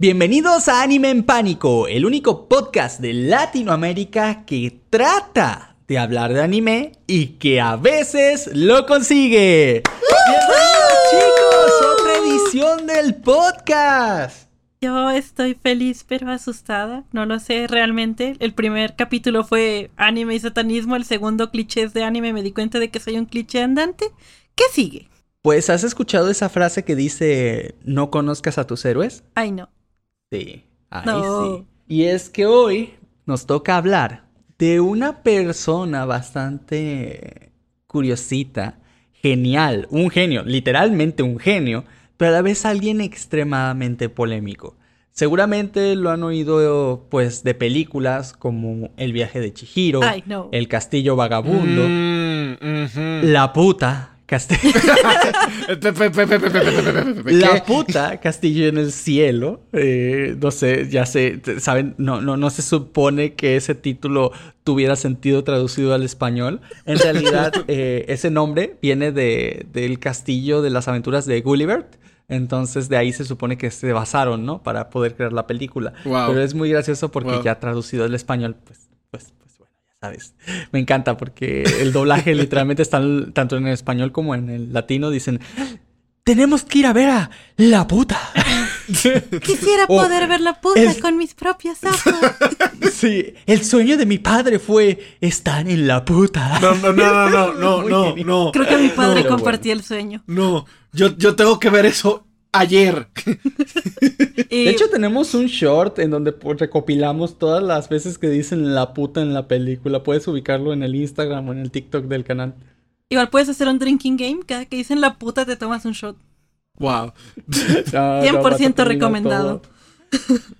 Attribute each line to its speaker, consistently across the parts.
Speaker 1: Bienvenidos a Anime en Pánico, el único podcast de Latinoamérica que trata de hablar de anime y que a veces lo consigue. Bienvenidos chicos, otra edición del podcast.
Speaker 2: Yo estoy feliz pero asustada, no lo sé realmente. El primer capítulo fue anime y satanismo, el segundo clichés de anime me di cuenta de que soy un cliché andante. ¿Qué sigue?
Speaker 1: Pues has escuchado esa frase que dice no conozcas a tus héroes?
Speaker 2: Ay no.
Speaker 1: Sí, ahí sí. Y es que hoy nos toca hablar de una persona bastante curiosita, genial, un genio, literalmente un genio, pero a la vez alguien extremadamente polémico. Seguramente lo han oído pues de películas como El viaje de Chihiro, El castillo vagabundo, mm, La puta, Castillo. la puta Castillo en el cielo. Eh, no sé, ya sé, saben, no, no, no se supone que ese título tuviera sentido traducido al español. En realidad, eh, ese nombre viene de, del castillo de las aventuras de Gulliver. Entonces de ahí se supone que se basaron, ¿no? Para poder crear la película. Pero es muy gracioso porque ya traducido al español, pues ¿sabes? Me encanta porque el doblaje literalmente está tanto en el español como en el latino. Dicen, tenemos que ir a ver a la puta.
Speaker 2: Quisiera poder ver la puta con mis propios ojos.
Speaker 1: Sí, el sueño de mi padre fue estar en la puta.
Speaker 3: No, no, no, no, no, no, no.
Speaker 2: Creo que mi padre compartía el sueño.
Speaker 3: No, yo, yo tengo que ver eso ayer.
Speaker 1: De hecho, tenemos un short en donde recopilamos todas las veces que dicen la puta en la película. Puedes ubicarlo en el Instagram o en el TikTok del canal.
Speaker 2: Igual puedes hacer un drinking game. Cada que dicen la puta te tomas un shot.
Speaker 3: Wow.
Speaker 2: 100% recomendado.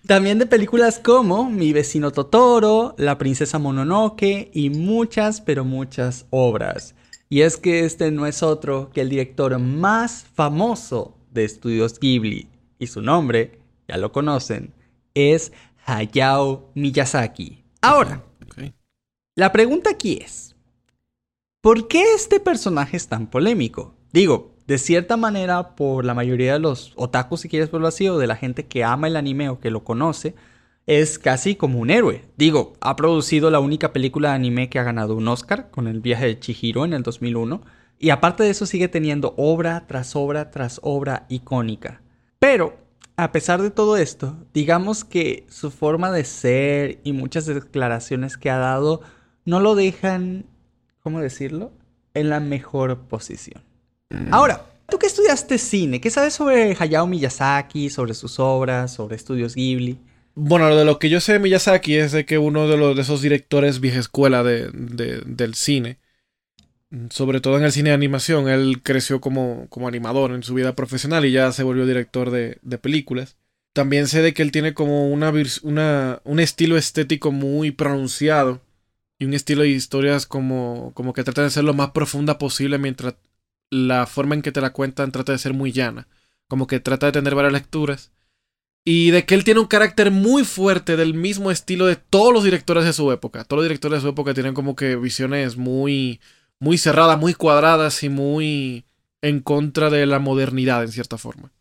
Speaker 1: También de películas como Mi vecino Totoro, La princesa Mononoke y muchas, pero muchas obras. Y es que este no es otro que el director más famoso de estudios Ghibli y su nombre, ya lo conocen, es Hayao Miyazaki. Ahora, la pregunta aquí es, ¿por qué este personaje es tan polémico? Digo, de cierta manera, por la mayoría de los otakus, si quieres verlo así, o de la gente que ama el anime o que lo conoce, es casi como un héroe. Digo, ha producido la única película de anime que ha ganado un Oscar con el viaje de Chihiro en el 2001 y aparte de eso sigue teniendo obra tras obra tras obra icónica. Pero, a pesar de todo esto, digamos que su forma de ser y muchas declaraciones que ha dado no lo dejan, ¿cómo decirlo?, en la mejor posición. Mm. Ahora, tú que estudiaste cine, ¿qué sabes sobre Hayao Miyazaki, sobre sus obras, sobre estudios Ghibli?
Speaker 3: Bueno, de lo que yo sé de Miyazaki es de que uno de, los, de esos directores vieja escuela de, del cine sobre todo en el cine de animación, él creció como, como animador en su vida profesional y ya se volvió director de, de películas. También sé de que él tiene como una, una, un estilo estético muy pronunciado y un estilo de historias como, como que trata de ser lo más profunda posible mientras la forma en que te la cuentan trata de ser muy llana. Como que trata de tener varias lecturas. Y de que él tiene un carácter muy fuerte del mismo estilo de todos los directores de su época. Todos los directores de su época tienen como que visiones muy muy cerradas, muy cuadradas y muy en contra de la modernidad en cierta forma.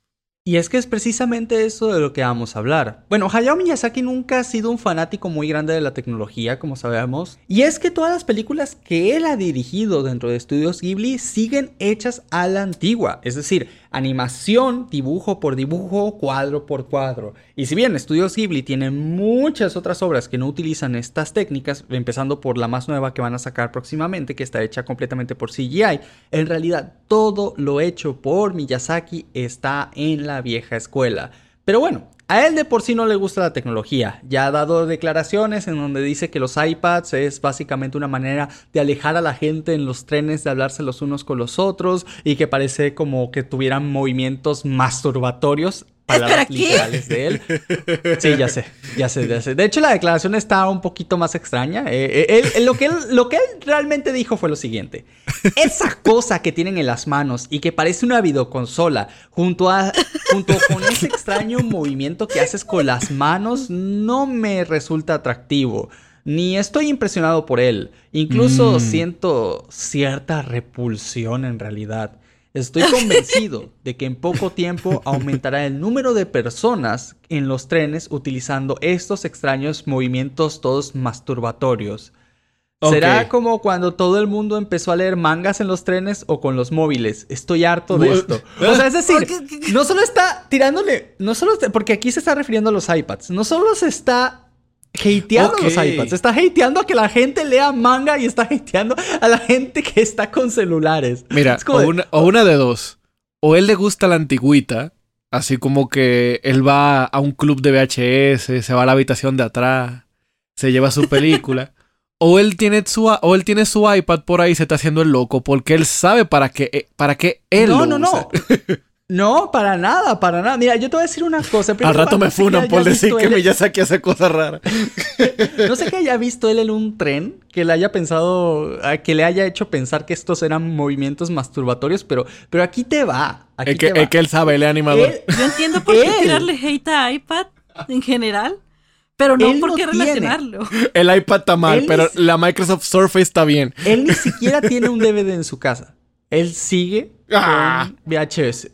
Speaker 1: Y es que es precisamente eso de lo que vamos a hablar. Bueno, Hayao Miyazaki nunca ha sido un fanático muy grande de la tecnología, como sabemos. Y es que todas las películas que él ha dirigido dentro de estudios Ghibli siguen hechas a la antigua. Es decir, animación, dibujo por dibujo, cuadro por cuadro. Y si bien Estudios Ghibli tiene muchas otras obras que no utilizan estas técnicas, empezando por la más nueva que van a sacar próximamente, que está hecha completamente por CGI, en realidad todo lo hecho por Miyazaki está en la vieja escuela. Pero bueno, a él de por sí no le gusta la tecnología. Ya ha dado declaraciones en donde dice que los iPads es básicamente una manera de alejar a la gente en los trenes de hablarse los unos con los otros y que parece como que tuvieran movimientos masturbatorios palabras literales de él. Sí, ya sé, ya sé, ya sé. De hecho, la declaración está un poquito más extraña. Eh, eh, lo, que él, lo que él realmente dijo fue lo siguiente. Esa cosa que tienen en las manos y que parece una videoconsola, junto, a, junto con ese extraño movimiento que haces con las manos, no me resulta atractivo. Ni estoy impresionado por él. Incluso mm. siento cierta repulsión en realidad. Estoy convencido de que en poco tiempo aumentará el número de personas en los trenes utilizando estos extraños movimientos todos masturbatorios. ¿Será como cuando todo el mundo empezó a leer mangas en los trenes o con los móviles? Estoy harto de esto. O sea, es decir, no solo está tirándole, no solo porque aquí se está refiriendo a los iPads, no solo se está hateando a los iPads, está hateando a que la gente lea manga y está hateando a la gente que está con celulares.
Speaker 3: Mira, o
Speaker 1: de-
Speaker 3: una, o una de dos. O él le gusta la antigüita, así como que él va a un club de VHS, se va a la habitación de atrás, se lleva su película. o él tiene su o él tiene su iPad por ahí y se está haciendo el loco porque él sabe para qué eh, para qué él
Speaker 1: no,
Speaker 3: lo
Speaker 1: no,
Speaker 3: usa.
Speaker 1: no. No, para nada, para nada. Mira, yo te voy a decir una cosa.
Speaker 3: Al rato me
Speaker 1: no sé qué
Speaker 3: funan por decir
Speaker 1: visto
Speaker 3: que
Speaker 1: él-
Speaker 3: Miyazaki hace cosas raras.
Speaker 1: No sé que haya visto él en un tren, que le haya pensado, que le haya hecho pensar que estos eran movimientos masturbatorios, pero, pero aquí te va. Aquí
Speaker 3: Es que,
Speaker 1: te va.
Speaker 3: es que él sabe, él es animador.
Speaker 1: Él-
Speaker 2: Yo entiendo por qué
Speaker 1: Él.
Speaker 2: tirarle hate a iPad en general, pero no
Speaker 1: Él
Speaker 2: por
Speaker 1: no
Speaker 2: qué
Speaker 1: tiene.
Speaker 2: relacionarlo.
Speaker 3: El iPad está mal,
Speaker 1: Él
Speaker 3: pero la Microsoft Surface está bien.
Speaker 1: Él ni siquiera tiene un DVD en su casa. Él sigue
Speaker 3: Ah.
Speaker 1: con VHS.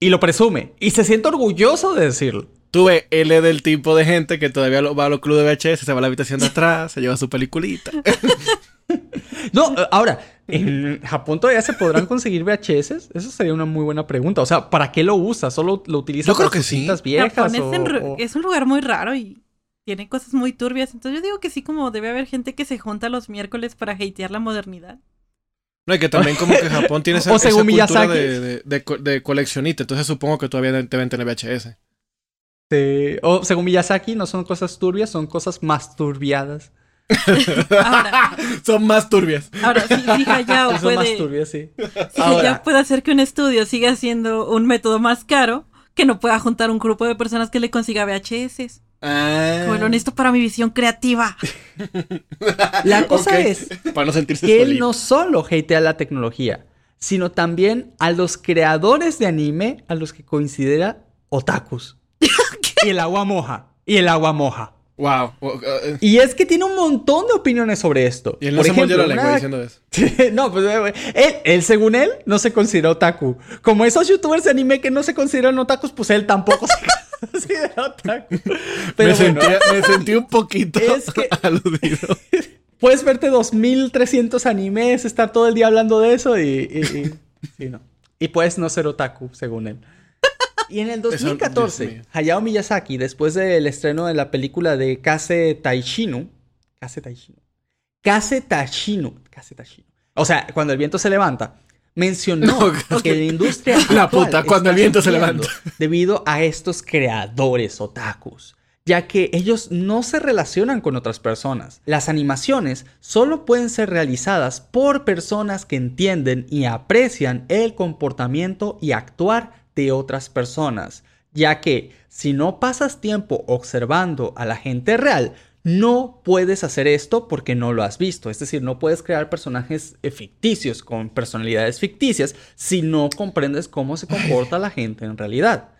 Speaker 1: Y lo presume. Y se siente orgulloso de decirlo.
Speaker 3: Tú ves, él es del tipo de gente que todavía va a los clubes de VHS, se va a la habitación de atrás, se lleva su peliculita.
Speaker 1: No, eh, ahora, ¿en Japón todavía se podrán conseguir VHS? Eso sería una muy buena pregunta. O sea, ¿para qué lo usa? ¿Solo lo utiliza
Speaker 3: Yo creo
Speaker 1: para
Speaker 3: que sí.
Speaker 1: viejas?
Speaker 2: Japón es,
Speaker 1: o- o-
Speaker 2: es un lugar muy raro y tiene cosas muy turbias. Entonces yo digo que sí, como debe haber gente que se junta los miércoles para hatear la modernidad.
Speaker 3: No, y que también como que Japón tiene esa,
Speaker 1: O según
Speaker 3: esa cultura de, de, de co- de coleccionista, entonces supongo que todavía deben tener VHS.
Speaker 1: Sí. O según Miyazaki, no son cosas turbias, son cosas más turbiadas.
Speaker 2: Ahora,
Speaker 3: Son más turbias.
Speaker 2: ahora si, si Hayao
Speaker 1: son más
Speaker 2: puede,
Speaker 1: turbias, sí.
Speaker 2: si
Speaker 1: Ahora.
Speaker 2: Hayao puede hacer que un estudio siga siendo un método más caro, que no pueda juntar un grupo de personas que le consiga VHS.
Speaker 3: Ah.
Speaker 2: Como lo necesito para mi visión creativa.
Speaker 1: La cosa es
Speaker 3: Para no sentirse
Speaker 1: que él no solo hatea la tecnología, sino también a los creadores de anime a los que considera otakus. y el agua moja. Y el agua moja.
Speaker 3: Wow. Uh, uh,
Speaker 1: Y es que tiene un montón de opiniones sobre esto.
Speaker 3: y él no
Speaker 1: Por
Speaker 3: se mordió la
Speaker 1: ejemplo,
Speaker 3: lengua
Speaker 1: una-
Speaker 3: diciendo eso.
Speaker 1: no, pues eh, él, él, según él, no se considera otaku. Como esos youtubers de anime que no se consideran otakus, pues él tampoco se considera otaku. Pero
Speaker 3: me,
Speaker 1: bueno,
Speaker 3: sentía- me sentí un poquito
Speaker 1: Es que-
Speaker 3: aludido.
Speaker 1: puedes verte 2300 animes, estar todo el día hablando de eso y. y, y- sí, no. Y puedes no ser otaku, según él. Y en el
Speaker 3: Eso,
Speaker 1: 2014,
Speaker 3: Dios mío.
Speaker 1: Hayao Miyazaki, después del estreno de la película de Kase Taishinu, Kase Taishinu, Kase Tashinu, Kase Tashinu. O sea, cuando el viento se levanta, mencionó
Speaker 3: No,
Speaker 1: que la industria
Speaker 3: La puta, cuando el viento se levanta.
Speaker 1: debido a estos creadores otakus, ya que ellos no se relacionan con otras personas. Las animaciones solo pueden ser realizadas por personas que entienden y aprecian el comportamiento y actuar de otras personas, ya que si no pasas tiempo observando a la gente real, no puedes hacer esto porque no lo has visto. Es decir, no puedes crear personajes eh, ficticios con personalidades ficticias si no comprendes cómo se comporta la gente en realidad.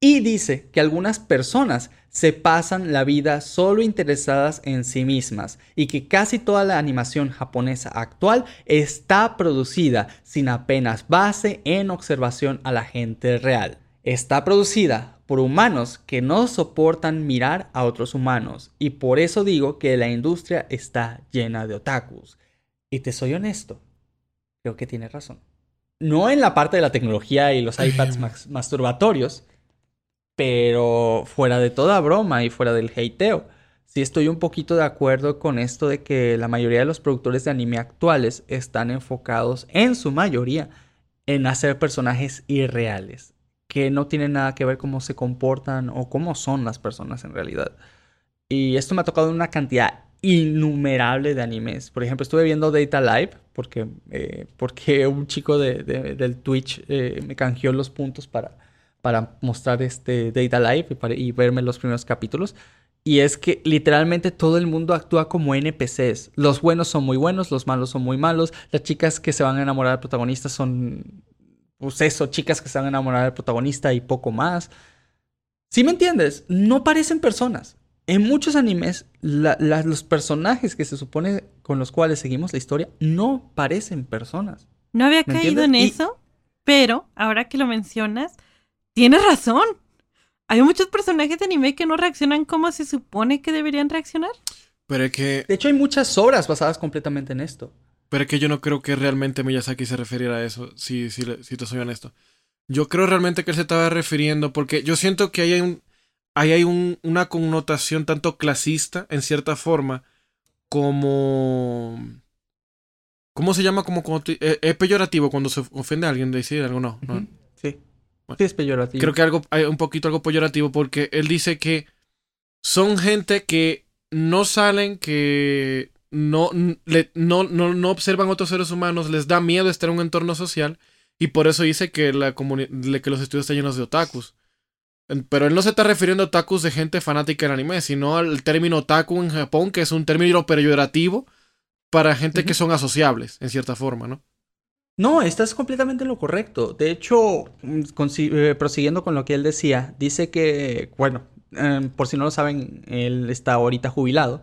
Speaker 1: Y dice que algunas personas se pasan la vida solo interesadas en sí mismas y que casi toda la animación japonesa actual está producida sin apenas base en observación a la gente real. Está producida por humanos que no soportan mirar a otros humanos y por eso digo que la industria está llena de otakus. Y te soy honesto, creo que tienes razón. No en la parte de la tecnología y los iPads masturbatorios, pero fuera de toda broma y fuera del hateo, sí estoy un poquito de acuerdo con esto de que la mayoría de los productores de anime actuales están enfocados, en su mayoría, en hacer personajes irreales, que no tienen nada que ver cómo se comportan o cómo son las personas en realidad. Y esto me ha tocado una cantidad innumerable de animes. Por ejemplo, estuve viendo Data Live porque, eh, porque un chico de, de- del Twitch eh, me canjeó los puntos para, para mostrar este Data Live y verme los primeros capítulos. Y es que literalmente todo el mundo actúa como NPCs. Los buenos son muy buenos, los malos son muy malos. Las chicas que se van a enamorar del protagonista son, pues eso, chicas que se van a enamorar del protagonista y poco más. Si me entiendes, no parecen personas. En muchos animes, la- la- los personajes que se supone con los cuales seguimos la historia no parecen personas.
Speaker 2: ¿No había
Speaker 1: ¿Me
Speaker 2: caído en?
Speaker 1: Y-
Speaker 2: eso? Pero, ahora que lo mencionas, tienes razón. Hay muchos personajes de anime que no reaccionan como se supone que deberían reaccionar.
Speaker 3: Pero es que.
Speaker 1: De hecho, hay muchas obras basadas completamente en esto.
Speaker 3: Pero es que yo no creo que realmente Miyazaki se refiriera a eso, si, si, si te soy honesto. Yo creo realmente que él se estaba refiriendo, porque yo siento que ahí hay, un, ahí hay un, una connotación tanto clasista, en cierta forma, como... ¿Cómo se llama? Como, como eh, es peyorativo cuando se ofende a alguien decir algo, no. no.
Speaker 1: Sí. Sí, es peyorativo.
Speaker 3: Creo que algo, hay un poquito algo peyorativo porque él dice que son gente que no salen, que no, le, no, no, no observan otros seres humanos, les da miedo estar en un entorno social y por eso dice que, la que los estudios están llenos de otakus. Pero él no se está refiriendo a otakus de gente fanática del anime, sino al término otaku en Japón, que es un término peyorativo para gente que son asociables, en cierta forma, ¿no?
Speaker 1: No, estás completamente en lo correcto. De hecho, mm, eh, prosiguiendo con lo que él decía, dice que, bueno, em, por si no lo saben, él está ahorita jubilado.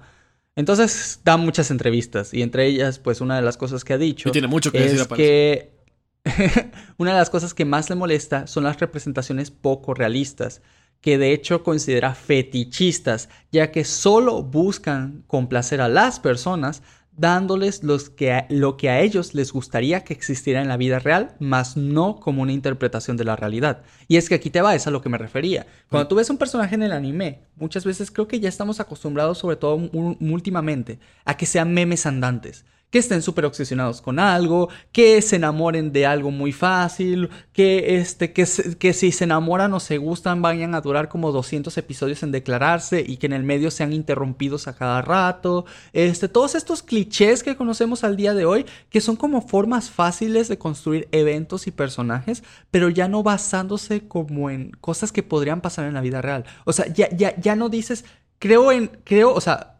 Speaker 1: Entonces da muchas entrevistas y entre ellas, pues una de las cosas que ha dicho
Speaker 3: y tiene mucho que
Speaker 1: es
Speaker 3: decir
Speaker 1: que una de las cosas que más le molesta son las representaciones poco realistas, que de hecho considera fetichistas, ya que solo buscan complacer a las personas dándoles que lo que a ellos les gustaría que existiera en la vida real, más no como una interpretación de la realidad. Y es que aquí te va, es a lo que me refería. Cuando tú ves un personaje en el anime, muchas veces creo que ya estamos acostumbrados, sobre todo últimamente, a que sean memes andantes que estén súper obsesionados con algo, que se enamoren de algo muy fácil, que, este, que, si se enamoran o se gustan vayan a durar como 200 episodios en declararse y que en el medio sean interrumpidos a cada rato. Este, todos estos clichés que conocemos al día de hoy, que son como formas fáciles de construir eventos y personajes, pero ya no basándose como en cosas que podrían pasar en la vida real. O sea, ya, ya, ya no dices, creo en, creo, o sea,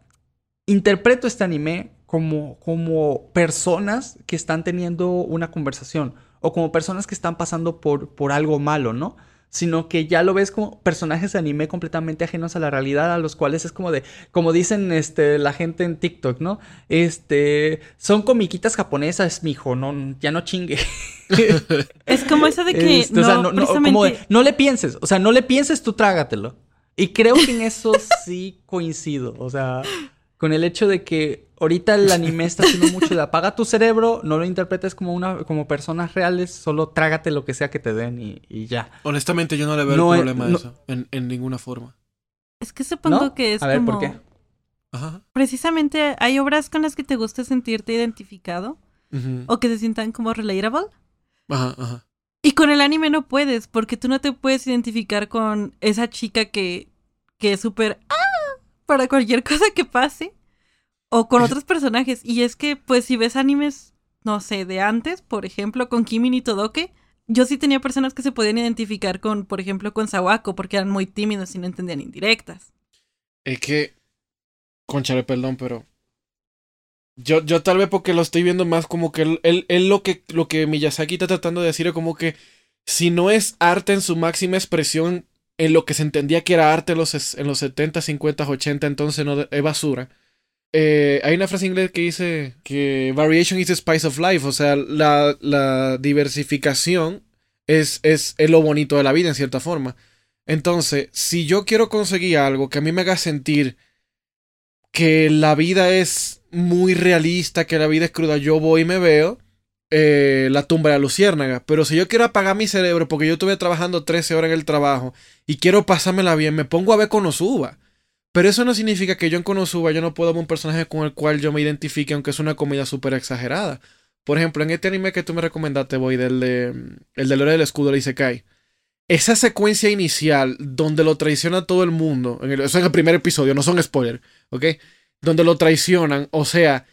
Speaker 1: interpreto este anime como, como personas que están teniendo una conversación o como personas que están pasando por, por algo malo, ¿no? Sino que ya lo ves como personajes de anime completamente ajenos a la realidad, a los cuales es como de, como dicen este, la gente en TikTok, ¿no? Este, son comiquitas japonesas, mijo, no, ya no chingue.
Speaker 2: es como eso de que
Speaker 1: este, no, no le pienses, o sea, no le pienses, tú trágatelo. Y creo que en eso sí coincido, o sea, con el hecho de que ahorita el anime está haciendo mucho de apaga tu cerebro, no lo interpretes como una como personas reales, solo trágate lo que sea que te den y, ya.
Speaker 3: Honestamente, yo no le veo el problema a eso en, ninguna forma.
Speaker 2: Es que supongo que es
Speaker 1: a ver,
Speaker 2: como...
Speaker 1: ¿por qué?
Speaker 3: Ajá.
Speaker 2: Precisamente hay obras con las que te gusta sentirte identificado o que se sientan como relatable.
Speaker 3: Ajá, ajá.
Speaker 2: Y con el anime no puedes, porque tú no te puedes identificar con esa chica que, que es súper... ¡Ah! Para cualquier cosa que pase. O con otros personajes. Y es que, pues, si ves animes, no sé, de antes, por ejemplo, con Kimi y Todoke, yo sí tenía personas que se podían identificar con, por ejemplo, con Sawako, porque eran muy tímidos y no entendían indirectas.
Speaker 3: Es que. Conchale, perdón, pero. Yo, yo tal vez porque lo estoy viendo más como que él, él, lo que lo que Miyazaki está tratando de decir es como que si no es arte en su máxima expresión, en lo que se entendía que era arte en los, en los 70, 50, 80, entonces no es basura eh, hay una frase en inglés que dice que variation is the spice of life, o sea, la, diversificación es, es, lo bonito de la vida en cierta forma. Entonces, si yo quiero conseguir algo que a mí me haga sentir que la vida es muy realista, que la vida es cruda, yo voy y me veo eh, la tumba de la luciérnaga. Pero si yo quiero apagar mi cerebro porque yo estuve trabajando 13 horas en el trabajo y quiero pasármela bien, me pongo a ver con Konosuba. Pero eso no significa que yo en Konosuba yo no puedo ver un personaje con el cual yo me identifique, aunque es una comida súper exagerada. Por ejemplo, en este anime que tú me recomendaste, voy, del de. El de Lore del Escudo, le dice Kai. Esa secuencia inicial donde lo traiciona todo el mundo. En eso es el primer episodio, no son spoilers, ¿ok? Donde lo traicionan. O sea,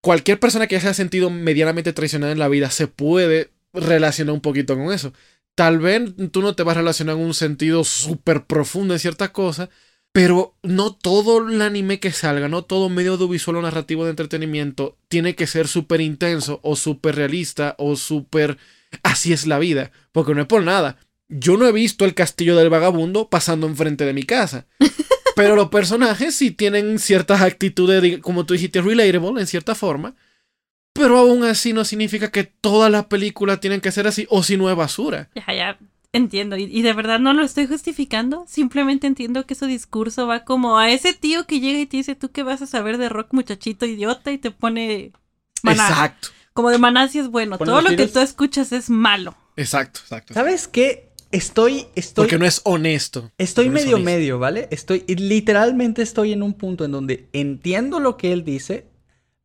Speaker 3: cualquier persona que se haya sentido medianamente traicionada en la vida se puede relacionar un poquito con eso. Tal vez tú no te vas a relacionar en un sentido súper profundo en ciertas cosas, pero no todo el anime que salga, no todo medio audiovisual o narrativo de entretenimiento tiene que ser súper intenso o súper realista o súper... Así es la vida. Porque no es por nada. Yo no he visto el castillo del vagabundo pasando enfrente de mi casa. Pero los personajes sí tienen ciertas actitudes, como tú dijiste, relatable en cierta forma. Pero aún así no significa que todas las películas tienen que ser así, o si no es basura.
Speaker 2: Ya, ya, entiendo. Y, y de verdad no lo estoy justificando. Simplemente entiendo que su discurso va como a ese tío que llega y te dice, ¿tú qué vas a saber de rock, muchachito idiota? Y te pone... Maná.
Speaker 3: Exacto,
Speaker 2: Como de maná si es bueno. Todo lo que tú escuchas es malo.
Speaker 3: exacto, exacto.
Speaker 1: ¿Sabes qué? Estoy, estoy,
Speaker 3: Porque no es honesto.
Speaker 1: estoy
Speaker 3: No es
Speaker 1: medio
Speaker 3: honesto.
Speaker 1: medio, ¿vale? Estoy, literalmente estoy en un punto en donde entiendo lo que él dice,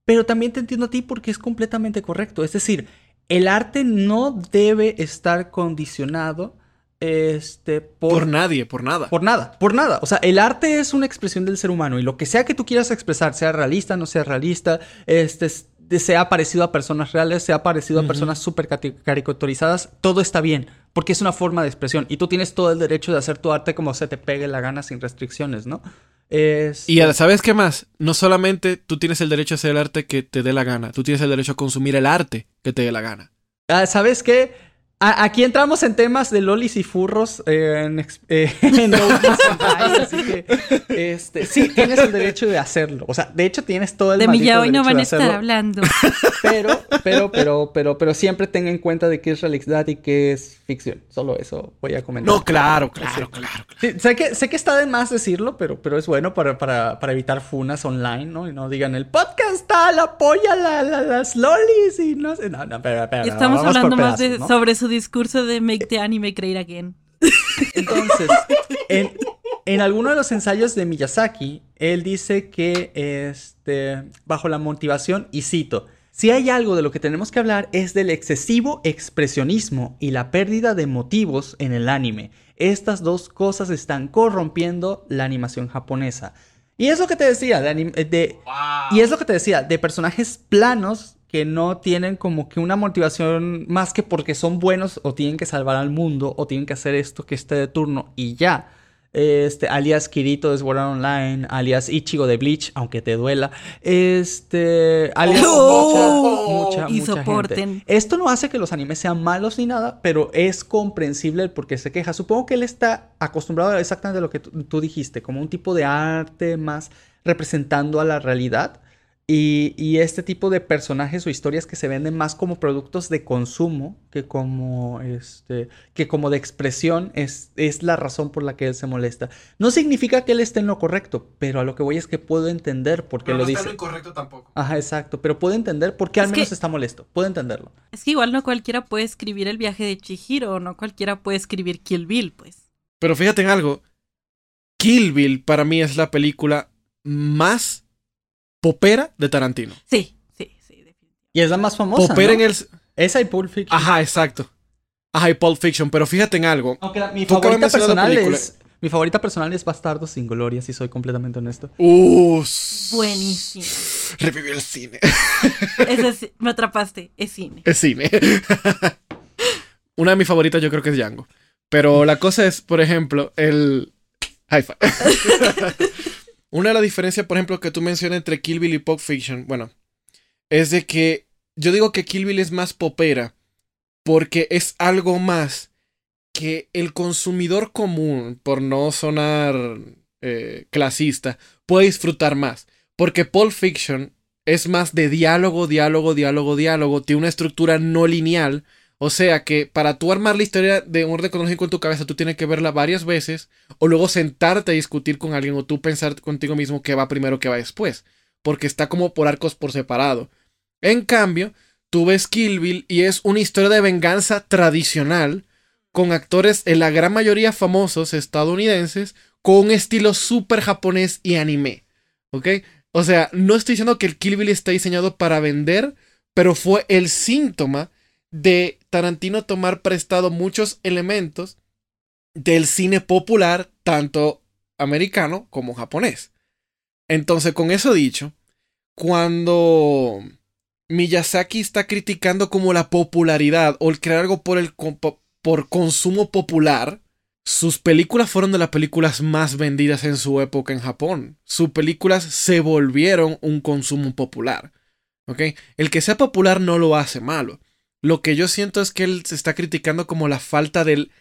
Speaker 1: pero también te entiendo a ti porque es completamente correcto. Es decir, el arte no debe estar condicionado, este, por,
Speaker 3: Por nadie, por nada.
Speaker 1: Por nada, por nada. O sea, el arte es una expresión del ser humano y lo que sea que tú quieras expresar, sea realista, no sea realista, este, sea parecido a personas reales, sea parecido a personas súper caricaturizadas, todo está bien, porque es una forma de expresión y tú tienes todo el derecho de hacer tu arte como se te pegue la gana sin restricciones, ¿no?
Speaker 3: Y ¿sabes qué más? No solamente tú tienes el derecho a hacer el arte que te dé la gana, tú tienes el derecho a consumir el arte que te dé la gana.
Speaker 1: Ah, ¿Sabes qué? A- aquí entramos en temas de lolis y furros eh, en, eh, en así que este, sí, tienes el derecho de hacerlo. O sea, de hecho tienes todo el
Speaker 2: De
Speaker 1: maldito
Speaker 2: Milla hoy no
Speaker 1: derecho
Speaker 2: van a estar
Speaker 1: hacerlo.
Speaker 2: hablando.
Speaker 1: Pero, pero, pero, pero, pero siempre ten en cuenta de qué es realidad y qué es ficción. Solo eso voy a comentar.
Speaker 3: No, claro, claro, claro. claro.
Speaker 1: Sí, sé, que, sé que está de más decirlo, pero, pero es bueno para, para, para evitar funas online, ¿no? Y no digan, el podcast tal apoya la, la- las lolis y no sé. No, no, pero, pero,
Speaker 2: Estamos hablando más de, sobre su discurso de Make the Anime Great Again.
Speaker 1: Entonces, en, en alguno de los ensayos de Miyazaki, él dice que, este, bajo la motivación, y cito, si hay algo de lo que tenemos que hablar es del excesivo expresionismo y la pérdida de motivos en el anime. Estas dos cosas están corrompiendo la animación japonesa. Y es lo que te decía, de- y es lo que te decía, de personajes planos que no tienen como que una motivación más que porque son buenos o tienen que salvar al mundo o tienen que hacer esto que esté de turno y ya. Este, alias Kirito de Sword Art Online, alias Ichigo de Bleach, aunque te duela. Este, alias
Speaker 2: Oh,
Speaker 1: mucha, mucha,
Speaker 2: y
Speaker 1: mucha
Speaker 2: soporten.
Speaker 1: gente. Esto no hace que los animes sean malos ni nada, pero es comprensible el por qué se queja. Supongo que él está acostumbrado a exactamente lo que tú, tú dijiste, como un tipo de arte más representando a la realidad. Y, y este tipo de personajes o historias que se venden más como productos de consumo que como, este, que como de expresión es, es la razón por la que él se molesta. No significa que él esté en lo correcto, pero a lo que voy es que puedo entender por qué lo dice.
Speaker 3: incorrecto tampoco.
Speaker 1: Ajá, exacto. Pero puedo entender por qué al menos
Speaker 2: que-
Speaker 1: está molesto. Puedo entenderlo.
Speaker 2: Es que igual no cualquiera puede escribir el viaje de Chihiro, no cualquiera puede escribir Kill Bill, pues.
Speaker 3: Pero fíjate en algo. Kill Bill para mí es la película más popera de Tarantino.
Speaker 2: Sí, sí, sí, definitivamente.
Speaker 1: Y es la más famosa.
Speaker 3: popera
Speaker 1: ¿no?
Speaker 3: en el...
Speaker 1: Esa y Pulp Fiction.
Speaker 3: Ajá, exacto. Ajá, y Pulp Fiction. Pero fíjate en algo.
Speaker 1: Aunque la- mi favorita personal es. Mi favorita personal es Bastardo sin Gloria, si soy completamente honesto.
Speaker 3: Uh,
Speaker 2: Buenísimo.
Speaker 3: Revivió el cine.
Speaker 2: Ese sí, me atrapaste, es cine.
Speaker 3: Es cine. Una de mis favoritas yo creo que es Django. Pero la cosa es, por ejemplo, el... High five. Una de las diferencias, por ejemplo, que tú mencionas entre Kill Bill y Pulp Fiction, bueno, es de que yo digo que Kill Bill es más popera porque es algo más que el consumidor común, por no sonar eh, clasista, puede disfrutar más. Porque Pulp Fiction es más de diálogo, diálogo, diálogo, diálogo, tiene una estructura no lineal. O sea que para tú armar la historia de un orden cronológico en tu cabeza, tú tienes que verla varias veces, o luego sentarte a discutir con alguien, o tú pensar contigo mismo qué va primero, qué va después. Porque está como por arcos por separado. En cambio, tú ves Kill Bill y es una historia de venganza tradicional, con actores en la gran mayoría famosos estadounidenses, con un estilo súper japonés y anime. ¿Ok? O sea, no estoy diciendo que el Kill Bill está diseñado para vender, pero fue el síntoma de Tarantino tomar prestado muchos elementos del cine popular, tanto americano como japonés. Entonces, con eso dicho, cuando Miyazaki está criticando como la popularidad o el crear algo por el por consumo popular, sus películas fueron de las películas más vendidas en su época en Japón. Sus películas se volvieron un consumo popular. ¿Ok? El que sea popular no lo hace malo. Lo que yo siento es que él se está criticando como la falta del,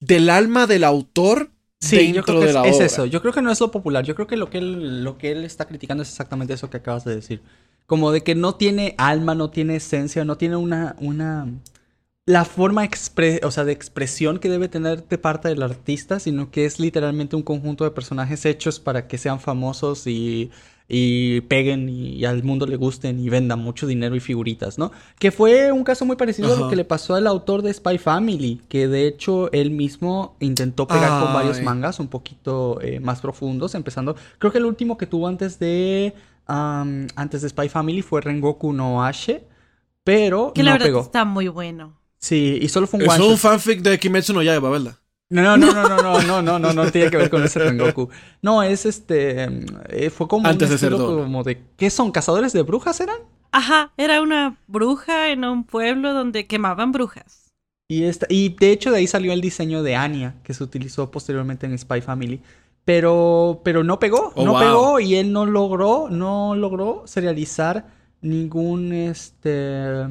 Speaker 3: del alma del autor
Speaker 1: Sí, yo
Speaker 3: dentro
Speaker 1: creo que
Speaker 3: de
Speaker 1: es,
Speaker 3: la
Speaker 1: es
Speaker 3: obra.
Speaker 1: eso. Yo creo que no es lo popular. Yo creo que lo que él, lo que él está criticando es exactamente eso que acabas de decir. Como de que no tiene alma, no tiene esencia, no tiene una, una, la forma expre o sea, de expresión que debe tener de parte del artista, sino que es literalmente un conjunto de personajes hechos para que sean famosos y, y peguen y, al mundo le gusten y vendan mucho dinero y figuritas, ¿no? Que fue un caso muy parecido a lo que le pasó al autor de Spy Family, que de hecho él mismo intentó pegar con varios mangas un poquito eh, más profundos, empezando, creo que el último que tuvo antes de, antes de Spy Family fue Rengoku no Ashe, pero
Speaker 2: que la
Speaker 1: no
Speaker 2: verdad
Speaker 1: pegó.
Speaker 2: está muy bueno.
Speaker 1: Sí, y solo fue un
Speaker 3: Es un fanfic de Kimetsu no Yaiba, ¿verdad?
Speaker 1: No, no, no, no, no, no, no, no, no, no tiene que ver con ese Rengoku. No, es este, eh, fue como
Speaker 3: Antes
Speaker 1: un
Speaker 3: de ser
Speaker 1: como de, ¿qué son? ¿Cazadores de brujas eran?
Speaker 2: Ajá, era una bruja en un pueblo donde quemaban brujas.
Speaker 1: Y, esta, y de hecho de ahí salió el diseño de Anya, que se utilizó posteriormente en Spy Family. Pero, pero no pegó,
Speaker 3: Oh,
Speaker 1: no
Speaker 3: wow.
Speaker 1: pegó y él no logró, no logró serializar ningún, este,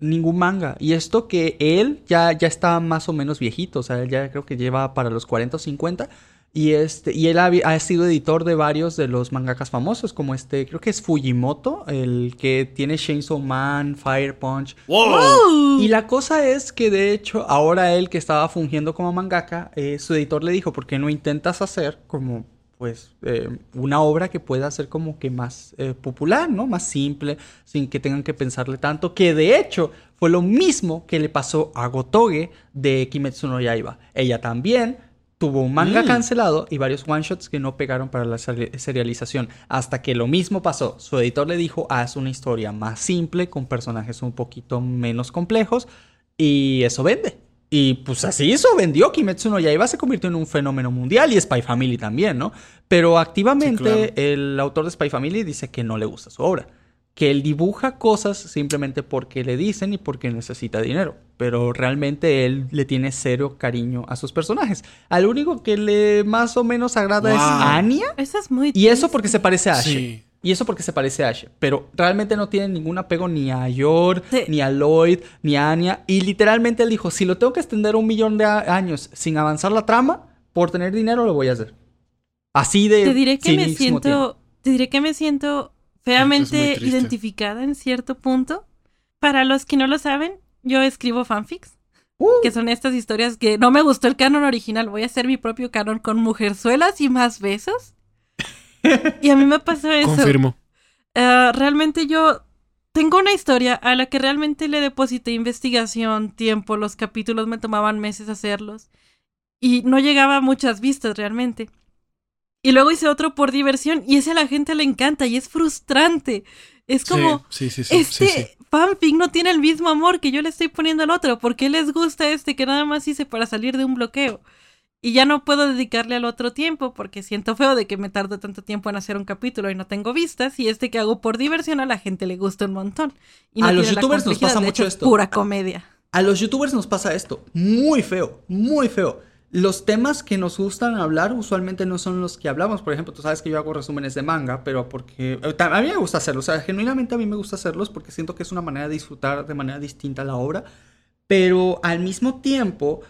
Speaker 1: ningún manga. Y esto que él ya, ya está más o menos viejito, o sea, él ya creo que lleva para los 40 o 50. Y, este, y él ha, ha sido editor de varios de los mangakas famosos, como este, creo que es Fujimoto, el que tiene Chainsaw Man, Fire Punch,
Speaker 3: ¡Wow!
Speaker 1: y la cosa es que de hecho ahora él que estaba fungiendo como mangaka, eh, su editor le dijo, ¿por qué no intentas hacer como pues eh, una obra que pueda ser como que más eh, popular, ¿no? Más simple, sin que tengan que pensarle tanto, que de hecho fue lo mismo que le pasó a Gotoge de Kimetsu no Yaiba. Ella también tuvo un manga
Speaker 3: Mm.
Speaker 1: cancelado y varios one shots que no pegaron para la seri- serialización. Hasta que lo mismo pasó. Su editor le dijo, haz una historia más simple, con personajes un poquito menos complejos, y eso vende. Y pues así hizo, vendió Kimetsu no Yaiba, se convirtió en un fenómeno mundial y Spy Family también, ¿no? Pero activamente
Speaker 3: Sí, claro.
Speaker 1: el autor de Spy Family dice que no le gusta su obra. Que él dibuja cosas simplemente porque le dicen y porque necesita dinero. Pero realmente él le tiene cero cariño a sus personajes. Al único que le más o menos agrada es. Anya.
Speaker 2: Eso es muy
Speaker 1: Y eso porque se parece a Ash.
Speaker 3: Sí.
Speaker 1: Y eso porque se parece a Ash. Pero realmente no tiene ningún apego ni a Yor,
Speaker 2: Sí.
Speaker 1: ni a Lloyd, ni a Anya. Y literalmente él dijo, si lo tengo que extender un millón de a- años sin avanzar la trama, por tener dinero lo voy a hacer. Así de...
Speaker 2: Te diré que me siento, te diré que me siento feamente identificada en cierto punto. Para los que no lo saben, yo escribo fanfics,
Speaker 1: Uh,
Speaker 2: que son estas historias que no me gustó el canon original, voy a hacer mi propio canon con mujerzuelas y más besos. Y a mí me pasó eso.
Speaker 3: Confirmo.
Speaker 2: Ah, realmente yo tengo una historia a la que realmente le deposité investigación, tiempo, los capítulos me tomaban meses hacerlos y no llegaba a muchas vistas realmente. Y luego hice otro por diversión y ese a la gente le encanta y es frustrante. Es como,
Speaker 3: Sí, sí, sí.
Speaker 2: este fanfic no tiene el mismo amor que yo le estoy poniendo al otro. ¿Por qué les gusta este que nada más hice para salir de un bloqueo? Y ya no puedo dedicarle al otro tiempo porque siento feo de que me tardo tanto tiempo en hacer un capítulo y no tengo vistas. Y este que hago por diversión a la gente le gusta un montón. Y no
Speaker 1: A los youtubers nos pasa mucho
Speaker 2: hecho,
Speaker 1: esto.
Speaker 2: Pura comedia.
Speaker 1: A los youtubers nos pasa esto. Muy feo, muy feo. Los temas que nos gustan hablar usualmente no son los que hablamos. Por ejemplo, tú sabes que yo hago resúmenes de manga, pero porque... eh, A mí me gusta hacerlos. O sea, genuinamente a mí me gusta hacerlos porque siento que es una manera de disfrutar de manera distinta la obra. Pero al mismo tiempo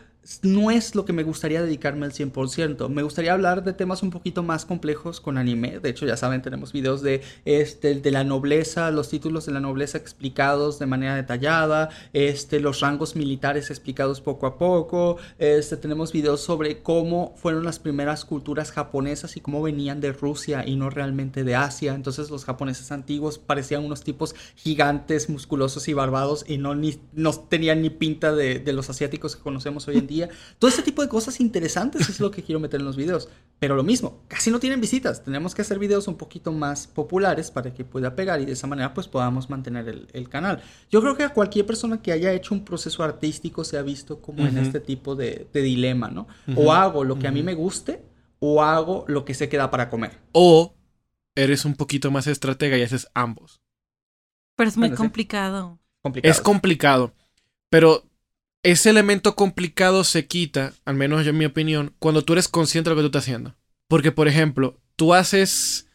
Speaker 1: no es lo que me gustaría dedicarme al 100%. Me gustaría hablar de temas un poquito más complejos con anime. De hecho, ya saben, tenemos videos de, este, de la nobleza, los títulos de la nobleza explicados de manera detallada, este, los rangos militares explicados poco a poco. Este, tenemos videos sobre cómo fueron las primeras culturas japonesas y cómo venían de Rusia y no realmente de Asia. Entonces los japoneses antiguos parecían unos tipos gigantes, musculosos y barbados y no, ni, no tenían ni pinta de, de los asiáticos que conocemos hoy en día. Todo ese tipo de cosas interesantes es lo que quiero meter en los videos. Pero lo mismo, casi no tienen visitas. Tenemos que hacer videos un poquito más populares para que pueda pegar y de esa manera pues podamos mantener el, el canal. Yo creo que a cualquier persona que haya hecho un proceso artístico se ha visto como en este tipo de, de dilema, ¿no? O hago lo que a mí me guste o hago lo que se queda para comer.
Speaker 3: O eres un poquito más estratega y haces ambos.
Speaker 2: Pero es muy
Speaker 1: Bueno, sí.
Speaker 2: complicado.
Speaker 1: Complicado.
Speaker 3: Es complicado, pero ese elemento complicado se quita, al menos yo en mi opinión, cuando tú eres consciente de lo que tú estás haciendo. Porque, por ejemplo, tú haces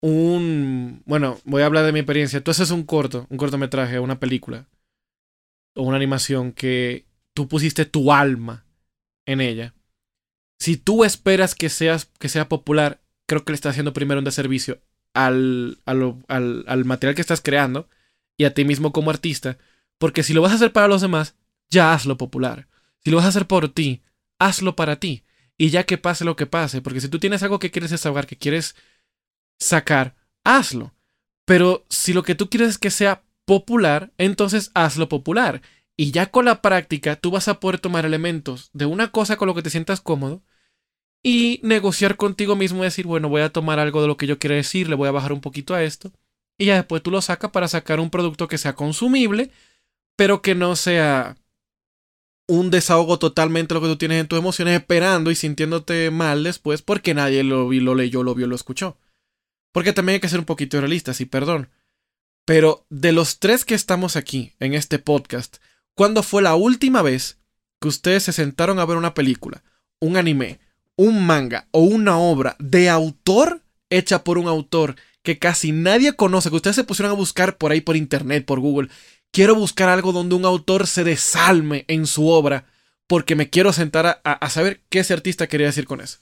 Speaker 3: un... Bueno, voy a hablar de mi experiencia. Tú haces un corto, un cortometraje, una película o una animación que tú pusiste tu alma en ella. Si tú esperas que, seas, que sea popular, creo que le estás haciendo primero un deservicio al, al, al, al material que estás creando y a ti mismo como artista, porque si lo vas a hacer para los demás, ya hazlo popular. Si lo vas a hacer por ti, hazlo para ti. Y ya que pase lo que pase, porque si tú tienes algo que quieres desahogar, que quieres sacar, hazlo. Pero si lo que tú quieres es que sea popular, entonces hazlo popular. Y ya con la práctica tú vas a poder tomar elementos de una cosa con lo que te sientas cómodo y negociar contigo mismo y decir, bueno, voy a tomar algo de lo que yo quiero decir, le voy a bajar un poquito a esto. Y ya después tú lo sacas para sacar un producto que sea consumible, pero que no sea un desahogo totalmente lo que tú tienes en tus emociones, esperando y sintiéndote mal después porque nadie lo, lo leyó, lo vio, lo escuchó. Porque también hay que ser un poquito realistas y perdón. Pero de los tres que estamos aquí en este podcast, ¿cuándo fue la última vez que ustedes se sentaron a ver una película, un anime, un manga o una obra de autor hecha por un autor que casi nadie conoce, que ustedes se pusieron a buscar por ahí por internet, por Google, quiero buscar algo donde un autor se desalme en su obra porque me quiero sentar a, saber qué ese artista quería decir con eso.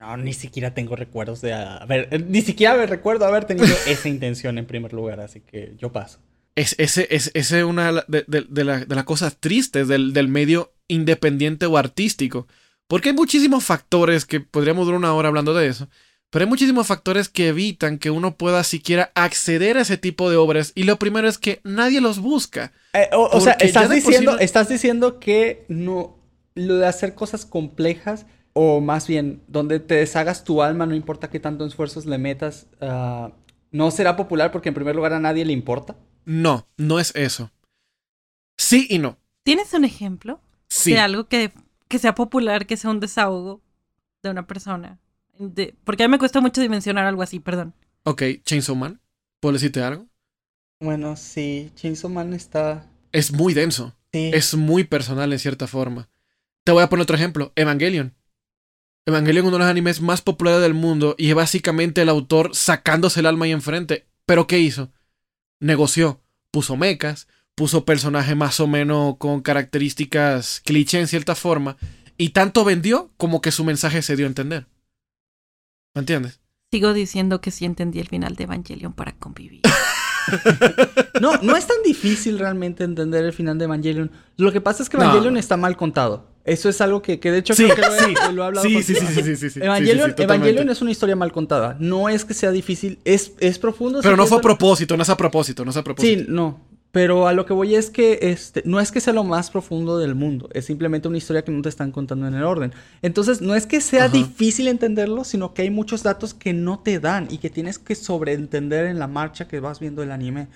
Speaker 1: No, ni siquiera tengo recuerdos de haber, eh, ni siquiera me recuerdo haber tenido esa intención en primer lugar, así que yo paso.
Speaker 3: Es, ese es, una de, de, las cosas tristes del, del, medio independiente o artístico. Porque hay muchísimos factores que podríamos durar una hora hablando de eso. Pero hay muchísimos factores que evitan que uno pueda siquiera acceder a ese tipo de obras. Y lo primero es que nadie los busca.
Speaker 1: Eh, o, sea, estás diciendo, estás diciendo que no. Lo de hacer cosas complejas, o más bien, donde te deshagas tu alma, no importa qué tanto esfuerzos le metas, ah, no será popular porque en primer lugar a nadie le importa.
Speaker 3: No, no es eso. Sí y no.
Speaker 2: ¿Tienes un ejemplo? Sí. De algo que, que sea popular, que sea un desahogo de una persona porque a mí me cuesta mucho dimensionar algo así, perdón.
Speaker 3: Ok, Chainsaw Man. ¿Puedo decirte algo?
Speaker 1: Bueno, sí, Chainsaw Man está...
Speaker 3: Es muy denso. Sí. Es muy personal en cierta forma. Te voy a poner otro ejemplo. Evangelion. Evangelion es uno de los animes más populares del mundo y es básicamente el autor sacándose el alma ahí enfrente. ¿Pero qué hizo? Negoció. Puso mecas, puso personajes más o menos con características cliché en cierta forma y tanto vendió como que su mensaje se dio a entender. ¿Me entiendes?
Speaker 2: Sigo diciendo que sí entendí el final de Evangelion para convivir.
Speaker 1: no, no es tan difícil realmente entender el final de Evangelion. Lo que pasa es que Evangelion está mal contado. Eso es algo que, que de hecho creo que lo, he, hablado.
Speaker 3: Sí, sí, sí, sí, sí,
Speaker 1: Evangelion, Evangelion, es una historia mal contada. No es que sea difícil, es, es profundo.
Speaker 3: Pero no fue a propósito, no es a propósito, no es a propósito.
Speaker 1: Sí, no. Pero a lo que voy es que este, no es que sea lo más profundo del mundo, es simplemente una historia que no te están contando en el orden. Entonces, no es que sea difícil entenderlo, sino que hay muchos datos que no te dan y que tienes que sobreentender en la marcha que vas viendo el anime.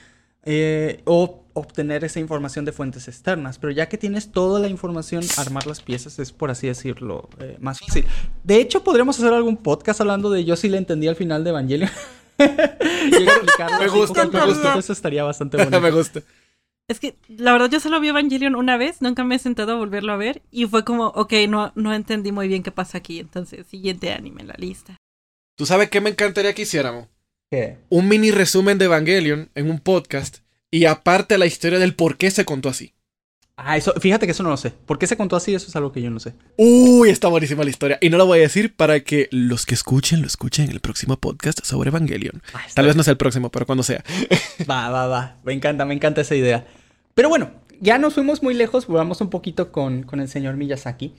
Speaker 1: Eh, o obtener esa información de fuentes externas. Pero ya que tienes toda la información, armar las piezas es, por así decirlo, eh, más fácil. De hecho, podríamos hacer algún podcast hablando de yo sí le entendí al final de Evangelion.
Speaker 3: me gusta, me gusta.
Speaker 1: Eso estaría bastante bueno.
Speaker 3: me gusta.
Speaker 2: Es que la verdad yo solo vi Evangelion una vez, nunca me he sentado a volverlo a ver y fue como, ok, no, no entendí muy bien qué pasa aquí, entonces siguiente anime en la lista.
Speaker 3: ¿Tú sabes qué me encantaría que hiciéramos?
Speaker 1: ¿Qué?
Speaker 3: Un mini resumen de Evangelion en un podcast y aparte la historia del por qué se contó así.
Speaker 1: Ah, eso, fíjate que eso no lo sé. ¿Por qué se contó así? Eso es algo que yo no sé.
Speaker 3: Uy, está buenísima la historia. Y no lo voy a decir para que los que escuchen lo escuchen en el próximo podcast sobre Evangelion. Ah, Tal vez no sea el próximo, pero cuando sea.
Speaker 1: Va, va, va. Me encanta, me encanta esa idea. Pero bueno, ya nos fuimos muy lejos. Volvamos un poquito con, con el señor Miyazaki.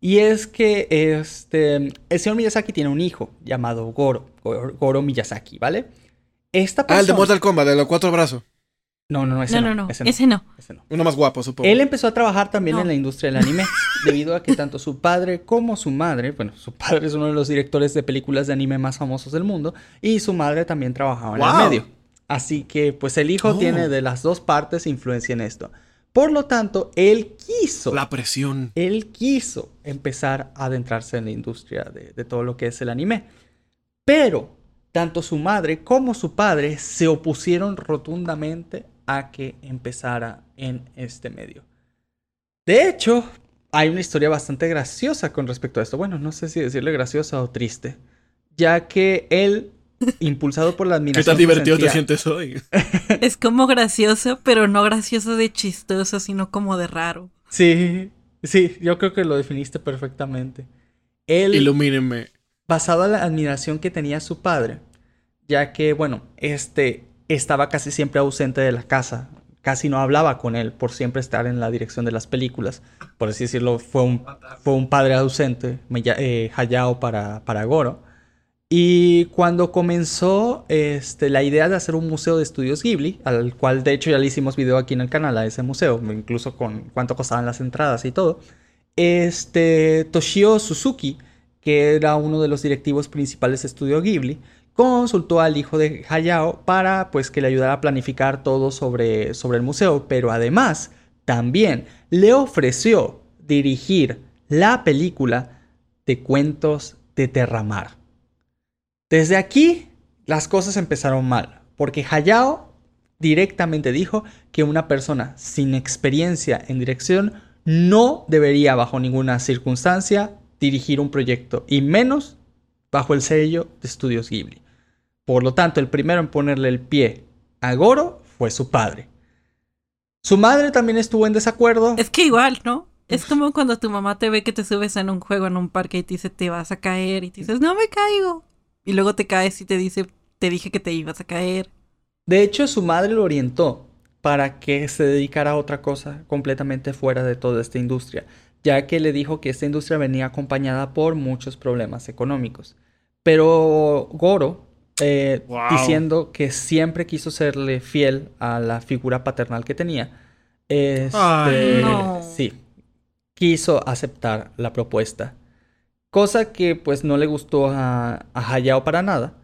Speaker 1: Y es que este, el señor Miyazaki tiene un hijo llamado Goro. Goro, Miyazaki, ¿vale?
Speaker 3: Esta persona... Ah, el de Mortal Kombat, de los cuatro brazos.
Speaker 1: No, no, no, ese no, no,
Speaker 2: Ese, no.
Speaker 3: Uno más guapo, supongo.
Speaker 1: Él empezó a trabajar también en la industria del anime, debido a que tanto su padre como su madre, bueno, su padre es uno de los directores de películas de anime más famosos del mundo, y su madre también trabajaba en el medio. Así que, pues el hijo oh. tiene de las dos partes influencia en esto. Por lo tanto, él quiso.
Speaker 3: La presión.
Speaker 1: Él quiso empezar a adentrarse en la industria de, de todo lo que es el anime. Pero tanto su madre como su padre se opusieron rotundamente a que empezara en este medio. De hecho, hay una historia bastante graciosa con respecto a esto. Bueno, no sé si decirle graciosa o triste, ya que él, impulsado por la admiración...
Speaker 3: ¿Qué tan divertido te sientes hoy?
Speaker 2: es como gracioso, pero no gracioso de chistoso, sino como de raro.
Speaker 1: Sí, sí, yo creo que lo definiste perfectamente. Él,
Speaker 3: Ilumínenme.
Speaker 1: Basado en la admiración que tenía su padre, ya que, bueno, este estaba casi siempre ausente de la casa, casi no hablaba con él por siempre estar en la dirección de las películas. Por así decirlo, fue un, fue un padre ausente, eh, Hayao para, para Goro. Y cuando comenzó este, la idea de hacer un museo de estudios Ghibli, al cual de hecho ya le hicimos video aquí en el canal a ese museo, incluso con cuánto costaban las entradas y todo, este, Toshio Suzuki, que era uno de los directivos principales de Estudio Ghibli, consultó al hijo de Hayao para pues que le ayudara a planificar todo sobre, sobre el museo, pero además también le ofreció dirigir la película de cuentos de Terramar. Desde aquí las cosas empezaron mal, porque Hayao directamente dijo que una persona sin experiencia en dirección no debería bajo ninguna circunstancia dirigir un proyecto, y menos bajo el sello de Estudios Ghibli. Por lo tanto, el primero en ponerle el pie a Goro fue su padre. Su madre también estuvo en desacuerdo.
Speaker 2: Es que igual, ¿no? Es como cuando tu mamá te ve que te subes en un juego en un parque y te dice te vas a caer y te dices no me caigo. Y luego te caes y te dice te dije que te ibas a caer.
Speaker 1: De hecho, su madre lo orientó para que se dedicara a otra cosa completamente fuera de toda esta industria, ya que le dijo que esta industria venía acompañada por muchos problemas económicos. Pero Goro eh, diciendo que siempre quiso serle fiel a la figura paternal que tenía. Este, Sí, quiso aceptar la propuesta. Cosa que pues no le gustó a, a Hayao para nada,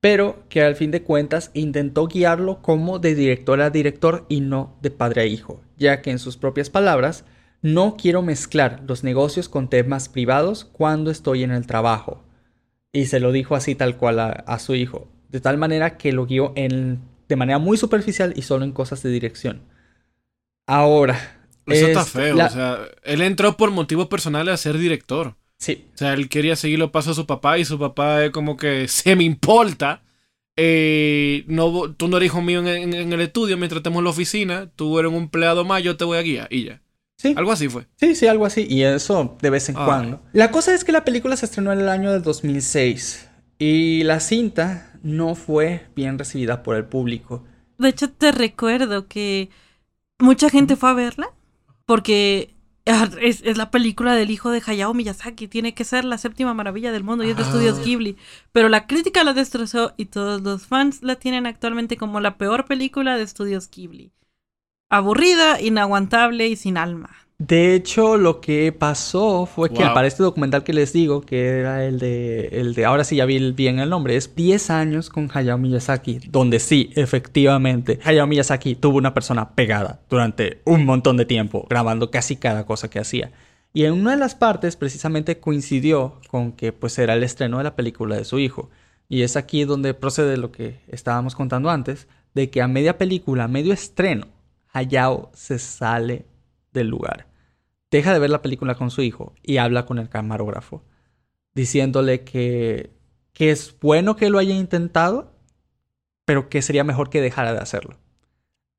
Speaker 1: pero que al fin de cuentas intentó guiarlo como de director a director y no de padre a hijo, ya que en sus propias palabras, no quiero mezclar los negocios con temas privados cuando estoy en el trabajo. Y se lo dijo así tal cual a, su hijo. De tal manera que lo guió en, de manera muy superficial y solo en cosas de dirección. Ahora.
Speaker 3: Eso está feo. O sea, él entró por motivos personales a ser director.
Speaker 1: Sí.
Speaker 3: O sea, él quería seguir los pasos de su papá y su papá es como que se me importa. Eh, no, tú no eres hijo mío en, en, el estudio mientras estemos en la oficina. Tú eres un empleado más, yo te voy a guiar y ya.
Speaker 1: Sí.
Speaker 3: Algo así fue.
Speaker 1: Sí, sí, algo así. Y eso de vez en cuando. La cosa es que la película se estrenó en el año del 2006. Y la cinta no fue bien recibida por el público.
Speaker 2: De hecho, te recuerdo que mucha gente fue a verla. Porque ah, es, la película del hijo de Hayao Miyazaki. Tiene que ser la séptima maravilla del mundo y es de estudios ah. Ghibli. Pero la crítica la destrozó y todos los fans la tienen actualmente como la peor película de estudios Ghibli aburrida, inaguantable y sin alma.
Speaker 1: De hecho, lo que pasó fue que para este documental que les digo, que era el de, el de ahora sí ya vi bien el nombre, es 10 años con Hayao Miyazaki, donde sí, efectivamente, Hayao Miyazaki tuvo una persona pegada durante un montón de tiempo, grabando casi cada cosa que hacía. Y en una de las partes precisamente coincidió con que pues era el estreno de la película de su hijo. Y es aquí donde procede lo que estábamos contando antes, de que a media película, a medio estreno, Hayao se sale del lugar. Deja de ver la película con su hijo y habla con el camarógrafo, diciéndole que, que es bueno que lo haya intentado, pero que sería mejor que dejara de hacerlo.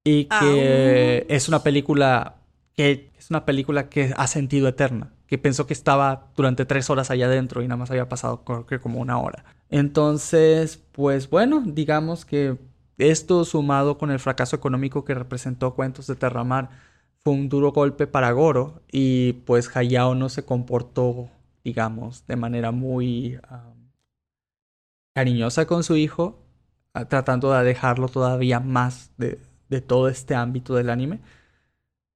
Speaker 1: Y que es una película que es una película que ha sentido eterna, que pensó que estaba durante tres horas allá adentro y nada más había pasado creo que como una hora. Entonces, pues bueno, digamos que esto sumado con el fracaso económico que representó Cuentos de Terramar fue un duro golpe para Goro y pues Hayao no se comportó, digamos, de manera muy cariñosa con su hijo, tratando de alejarlo todavía más de, de todo este ámbito del anime.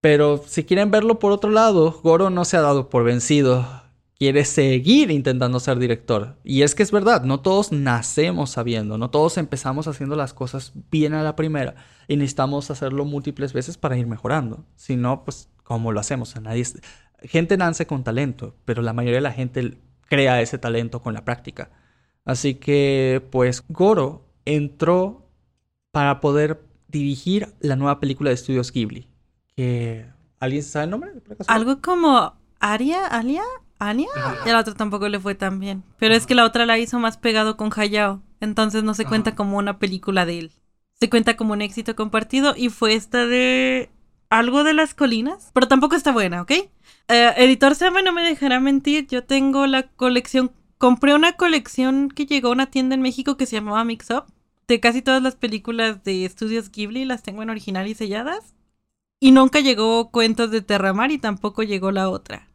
Speaker 1: Pero si quieren verlo por otro lado, Goro no se ha dado por vencido quiere seguir intentando ser director. Y es que es verdad, no todos nacemos sabiendo, no todos empezamos haciendo las cosas bien a la primera y necesitamos hacerlo múltiples veces para ir mejorando. Si no, pues, ¿cómo lo hacemos? nadie... Gente nace con talento, pero la mayoría de la gente crea ese talento con la práctica. Así que, pues, Goro entró para poder dirigir la nueva película de estudios Ghibli. Que... ¿Alguien sabe el nombre?
Speaker 2: Algo como Aria, Alia, Anya. Y a la otra tampoco le fue tan bien. Pero es que la otra la hizo más pegado con Hayao. Entonces no se cuenta como una película de él. Se cuenta como un éxito compartido y fue esta de algo de las colinas. Pero tampoco está buena, ¿ok? Eh, editor Sama no me dejará mentir. Yo tengo la colección. Compré una colección que llegó a una tienda en México que se llamaba Mix Up. de casi todas las películas de estudios Ghibli las tengo en original y selladas. Y nunca llegó Cuentos de Terramar y tampoco llegó la otra.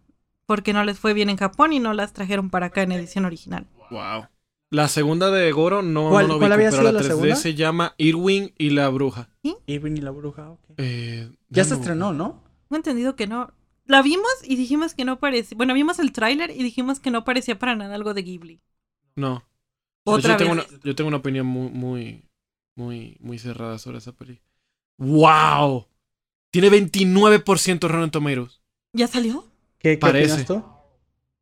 Speaker 2: Porque no les fue bien en Japón y no las trajeron para acá en edición original.
Speaker 3: Wow. La segunda de Goro no,
Speaker 1: ¿Cuál-
Speaker 3: no lo
Speaker 1: cuál había
Speaker 3: pero
Speaker 1: sido
Speaker 3: la
Speaker 1: la
Speaker 3: 3D
Speaker 1: segunda?
Speaker 3: se llama Irwin y la bruja.
Speaker 1: Irving y la bruja, ok.
Speaker 3: Eh,
Speaker 1: Ya se estrenó, ¿no?
Speaker 2: Tengo entendido que no. La vimos y dijimos que no parecía. Bueno, vimos el tráiler y dijimos que no parecía para nada algo de Ghibli.
Speaker 3: No.
Speaker 2: Otra
Speaker 3: yo, tengo
Speaker 2: vez.
Speaker 3: una, yo tengo una opinión muy, muy, muy, muy cerrada sobre esa peli. ¡Wow! Tiene 29% Rotten Tomatoes.
Speaker 2: ¿Ya salió?
Speaker 1: ¿Qué, qué
Speaker 3: Parece.
Speaker 1: opinas tú?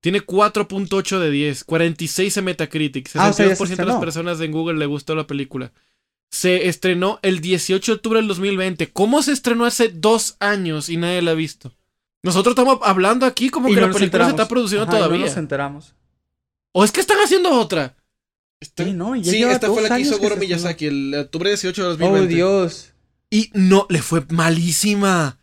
Speaker 3: Tiene 4.8 de 10, 46 en Metacritic, 62%
Speaker 1: Ah, o sea, ya se
Speaker 3: de las personas en Google le gustó la película. Se estrenó el 18 de octubre del 2020. ¿Cómo se estrenó hace dos años y nadie la ha visto? Nosotros estamos hablando aquí como
Speaker 1: Y
Speaker 3: que
Speaker 1: no
Speaker 3: la película se está produciendo
Speaker 1: Ajá,
Speaker 3: todavía.
Speaker 1: No nos enteramos.
Speaker 3: ¿O es que están haciendo otra? Está-
Speaker 1: Sí, no, ya
Speaker 3: sí, esta fue la que hizo Goro Miyazaki, el octubre 18 de
Speaker 1: Oh,
Speaker 3: 2020.
Speaker 1: Dios.
Speaker 3: Y no, le fue malísima.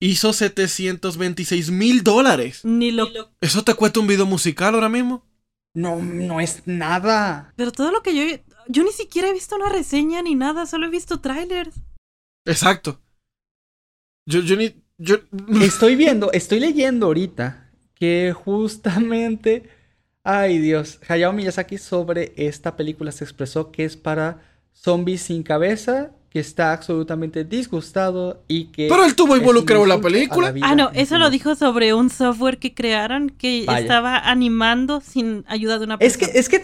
Speaker 3: Hizo 726 mil dólares.
Speaker 2: Ni lo.
Speaker 3: ¿Eso te cuesta un video musical ahora mismo?
Speaker 1: No, no es nada.
Speaker 2: Pero todo lo que yo. Yo ni siquiera he visto una reseña ni nada, solo he visto trailers.
Speaker 3: Exacto. Yo, yo ni. Yo.
Speaker 1: Estoy viendo, estoy leyendo ahorita que justamente, ay Dios, Hayao Miyazaki sobre esta película se expresó que es para zombies sin cabeza, que está absolutamente disgustado y que...
Speaker 3: Pero él tuvo involucrado en la película.
Speaker 2: Ah, no, eso lo dijo sobre un software que crearon que
Speaker 1: Vaya.
Speaker 2: estaba animando sin ayuda de una
Speaker 1: Es que,
Speaker 2: persona.
Speaker 1: es que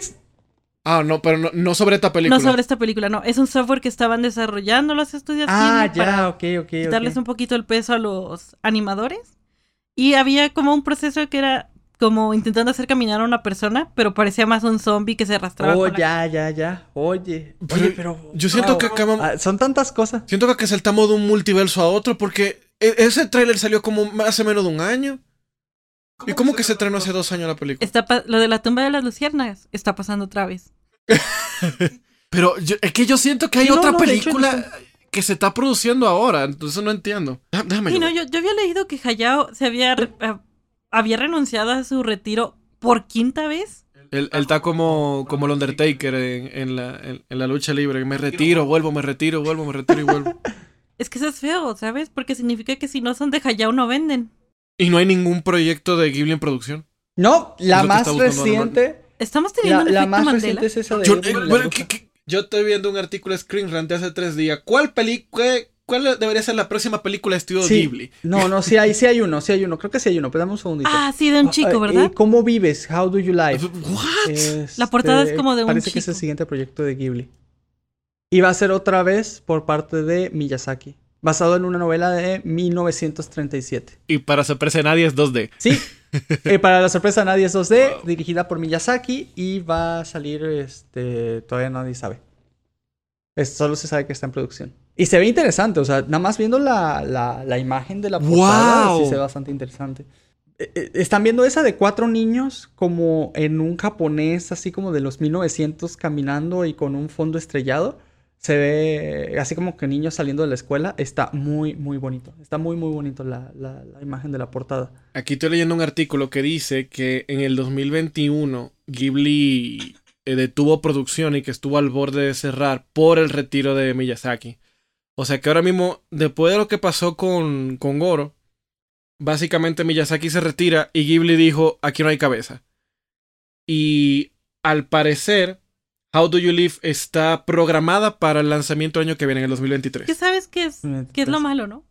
Speaker 3: Ah, no, pero no, no sobre esta película.
Speaker 2: No sobre esta película, no. Es un software que estaban desarrollando los estudios
Speaker 1: Ah,
Speaker 2: Ghibli para
Speaker 1: ya, ok, ok,
Speaker 2: quitarles un poquito el peso a los animadores. Y había como un proceso que era como intentando hacer caminar a una persona, pero parecía más un zombie que se arrastraba.
Speaker 1: Oh,
Speaker 2: la-
Speaker 1: ya, ya, ya. Oye,
Speaker 3: Pero
Speaker 1: oye, pero...
Speaker 3: yo siento
Speaker 1: wow.
Speaker 3: que acabamos-
Speaker 1: Ah, son tantas cosas.
Speaker 3: Siento que saltamos de un multiverso a otro porque e- ese tráiler salió como hace menos de un año. ¿Y cómo que se estrenó hace dos años la película?
Speaker 2: Está lo de la tumba de las luciérnagas está pasando otra vez.
Speaker 3: Pero yo- es que yo siento que hay
Speaker 1: Sí, no,
Speaker 3: otra
Speaker 1: no, hecho,
Speaker 3: película que se está produciendo ahora, entonces no entiendo. Déjame
Speaker 2: Sí, no, yo, yo había leído que Hayao se había, a- había renunciado a su retiro por quinta vez.
Speaker 3: Él, él está como, como el Undertaker en, en la, en, en la lucha libre. Me retiro, vuelvo, me retiro, vuelvo, me retiro y vuelvo.
Speaker 2: Es que eso es feo, ¿sabes? Porque significa que si no son de Hayao no venden.
Speaker 3: Y no hay ningún proyecto de Ghibli en producción.
Speaker 1: No, la más reciente...
Speaker 2: Estamos teniendo
Speaker 1: La,
Speaker 2: un
Speaker 1: la
Speaker 2: efecto
Speaker 1: más
Speaker 2: Mandela.
Speaker 1: reciente es esa de...
Speaker 3: Yo, eh. Yo estoy viendo un artículo de Screen Rant de hace tres días. ¿Cuál película, cuál debería ser la próxima película de estudio
Speaker 1: Sí.
Speaker 3: Ghibli?
Speaker 1: No, no, sí hay, sí hay uno, sí hay uno. Creo que sí hay uno, pero dame un segundito.
Speaker 2: Ah, sí, de un chico,
Speaker 1: Ah,
Speaker 2: ¿verdad?
Speaker 1: eh, ¿Cómo vives? How do you live?
Speaker 3: What?
Speaker 1: Este,
Speaker 2: La portada es como de un
Speaker 1: Parece que es el
Speaker 2: chico.
Speaker 1: siguiente proyecto de Ghibli. Y va a ser otra vez por parte de Miyazaki. Basado en una novela de 1937.
Speaker 3: Y para sorpresa de nadie es 2D.
Speaker 1: Sí. eh, para la sorpresa nadie es 2D, dirigida por Miyazaki y va a salir, este, todavía nadie sabe. Es- solo se sabe que está en producción. Y se ve interesante, o sea, nada más viendo la, la- la imagen de la portada, sí se ve bastante interesante. Eh, eh, Están viendo esa de cuatro niños como en un japonés así como de los 1900 caminando y con un fondo estrellado. Se ve así como que niños saliendo de la escuela. Está muy, muy bonito. Está muy, muy bonito la, la- la imagen de la portada.
Speaker 3: Aquí estoy leyendo un artículo que dice que en el 2021 Ghibli eh, detuvo producción y que estuvo al borde de cerrar por el retiro de Miyazaki. O sea que ahora mismo, después de lo que pasó con, con Goro, básicamente Miyazaki se retira y Ghibli dijo, aquí no hay cabeza. Y al parecer, How Do You Live está programada para el lanzamiento el año que viene, en el 2023.
Speaker 2: ¿Qué sabes qué es, qué es lo malo, no?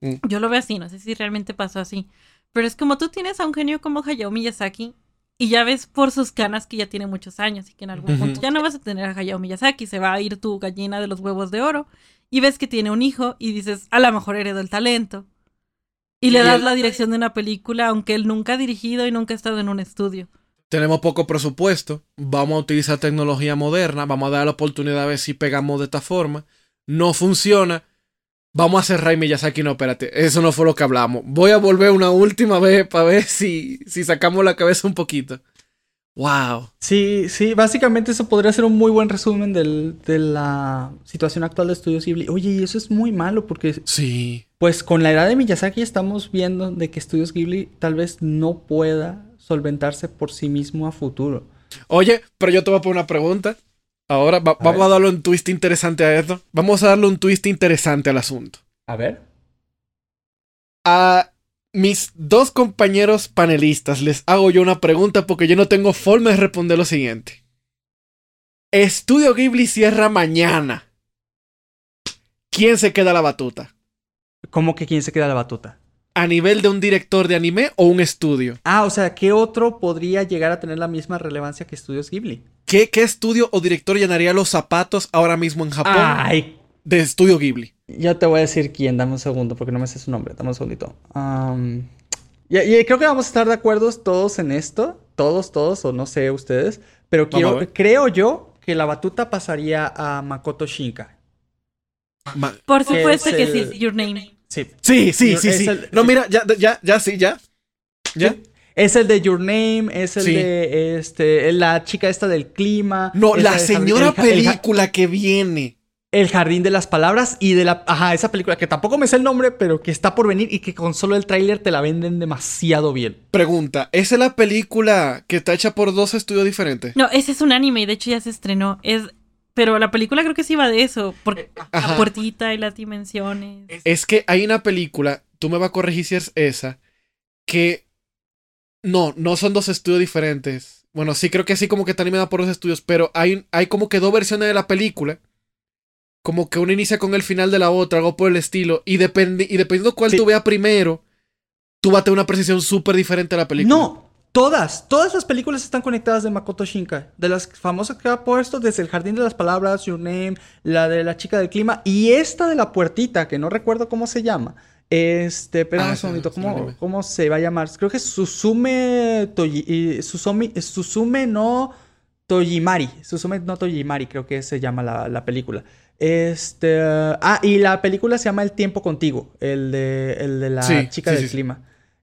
Speaker 3: Mm.
Speaker 2: Yo lo veo así, no sé si realmente pasó así. Pero es como tú tienes a un genio como Hayao Miyazaki y ya ves por sus canas que ya tiene muchos años y que en algún punto ya no vas a tener a Hayao Miyazaki, se va a ir tu gallina de los huevos de oro y ves que tiene un hijo y dices, a lo mejor heredó el talento. Y le
Speaker 3: Y
Speaker 2: das la dirección de una película aunque él nunca ha dirigido y nunca ha estado en un estudio.
Speaker 3: tenemos poco presupuesto, vamos a utilizar tecnología moderna, vamos a dar la oportunidad a ver si pegamos de esta forma. No funciona. Vamos a cerrar y Miyazaki, no, espérate, eso no fue lo que hablamos. Voy a volver una última vez para ver si, si sacamos la cabeza un poquito. Wow.
Speaker 1: Sí, sí, básicamente eso podría ser un muy buen resumen del- de la situación actual de Estudios Ghibli. Oye, y eso es muy malo porque,
Speaker 3: Sí.
Speaker 1: pues con la edad de Miyazaki estamos viendo de que Estudios Ghibli tal vez no pueda solventarse por sí mismo a futuro.
Speaker 3: Oye, pero yo te voy a poner una pregunta. Ahora va-
Speaker 1: A
Speaker 3: vamos
Speaker 1: ver.
Speaker 3: a darle un twist interesante a esto. Vamos a darle un twist interesante al asunto.
Speaker 1: A ver.
Speaker 3: A mis dos compañeros panelistas les hago yo una pregunta porque yo no tengo forma de responder lo siguiente. Estudio Ghibli cierra mañana. ¿Quién se queda la batuta?
Speaker 1: ¿Cómo que quién se queda la batuta?
Speaker 3: ¿A nivel de un director de anime o un estudio?
Speaker 1: Ah, o sea, ¿qué otro podría llegar a tener la misma relevancia que Estudios Ghibli?
Speaker 3: ¿Qué, qué estudio o director llenaría los zapatos ahora mismo en Japón
Speaker 1: Ay,
Speaker 3: de Estudio Ghibli?
Speaker 1: yo te voy a decir quién, dame un segundo, porque no me sé su nombre, dame un segundito. Am, y, y creo que vamos a estar de acuerdo todos en esto, todos, todos, o no sé ustedes, pero quiero, creo yo que la batuta pasaría a Makoto Shinka.
Speaker 3: Ma-
Speaker 2: Por supuesto
Speaker 1: Es
Speaker 2: que
Speaker 1: el-
Speaker 2: sí, Your Name.
Speaker 1: Sí.
Speaker 3: Sí, sí, sí, sí.
Speaker 1: el-
Speaker 3: No, mira, ya, ya, ya, sí, ya. ¿Ya?
Speaker 1: Sí. Es el de Your Name, es el
Speaker 3: Sí.
Speaker 1: de este, la chica esta del clima.
Speaker 3: No, la señora película que viene.
Speaker 1: El jardín de las palabras y de la. Ajá, esa película que tampoco me sé el nombre, pero que está por venir y que con solo el tráiler te la venden demasiado bien.
Speaker 3: Pregunta, ¿esa es la película que está hecha por dos estudios diferentes?
Speaker 2: No, ese es un anime y de hecho ya se estrenó. Es, pero la película creo que sí va de eso, porque
Speaker 3: Ajá.
Speaker 2: la puertita y las dimensiones.
Speaker 3: Es que hay una película, tú me vas a corregir si es esa, que no, no son dos estudios diferentes. Bueno, sí creo que sí como que está animada por dos estudios, pero hay, hay como que dos versiones de la película. Como que una inicia con el final de la otra, algo por el estilo. Y, depende, y dependiendo cuál
Speaker 1: Sí.
Speaker 3: tú veas primero, tú vas a tener una precisión súper diferente a la película.
Speaker 1: No, todas, todas las películas están conectadas de Makoto Shinkai. De las famosas que ha puesto desde El Jardín de las Palabras, Your Name, la de la chica del clima y esta de la puertita, que no recuerdo cómo se llama. Este, espera
Speaker 3: Ah,
Speaker 1: un segundito. ¿cómo, ¿cómo se va a llamar? Creo que es Susume Toyi, Susume, Susume no Tojimari. Susume no Tojimari, creo que se llama la, la película. Este. Ah, y la película se llama El tiempo contigo. El de, el de la
Speaker 3: Sí,
Speaker 1: chica
Speaker 3: sí,
Speaker 1: del
Speaker 3: sí,
Speaker 1: clima.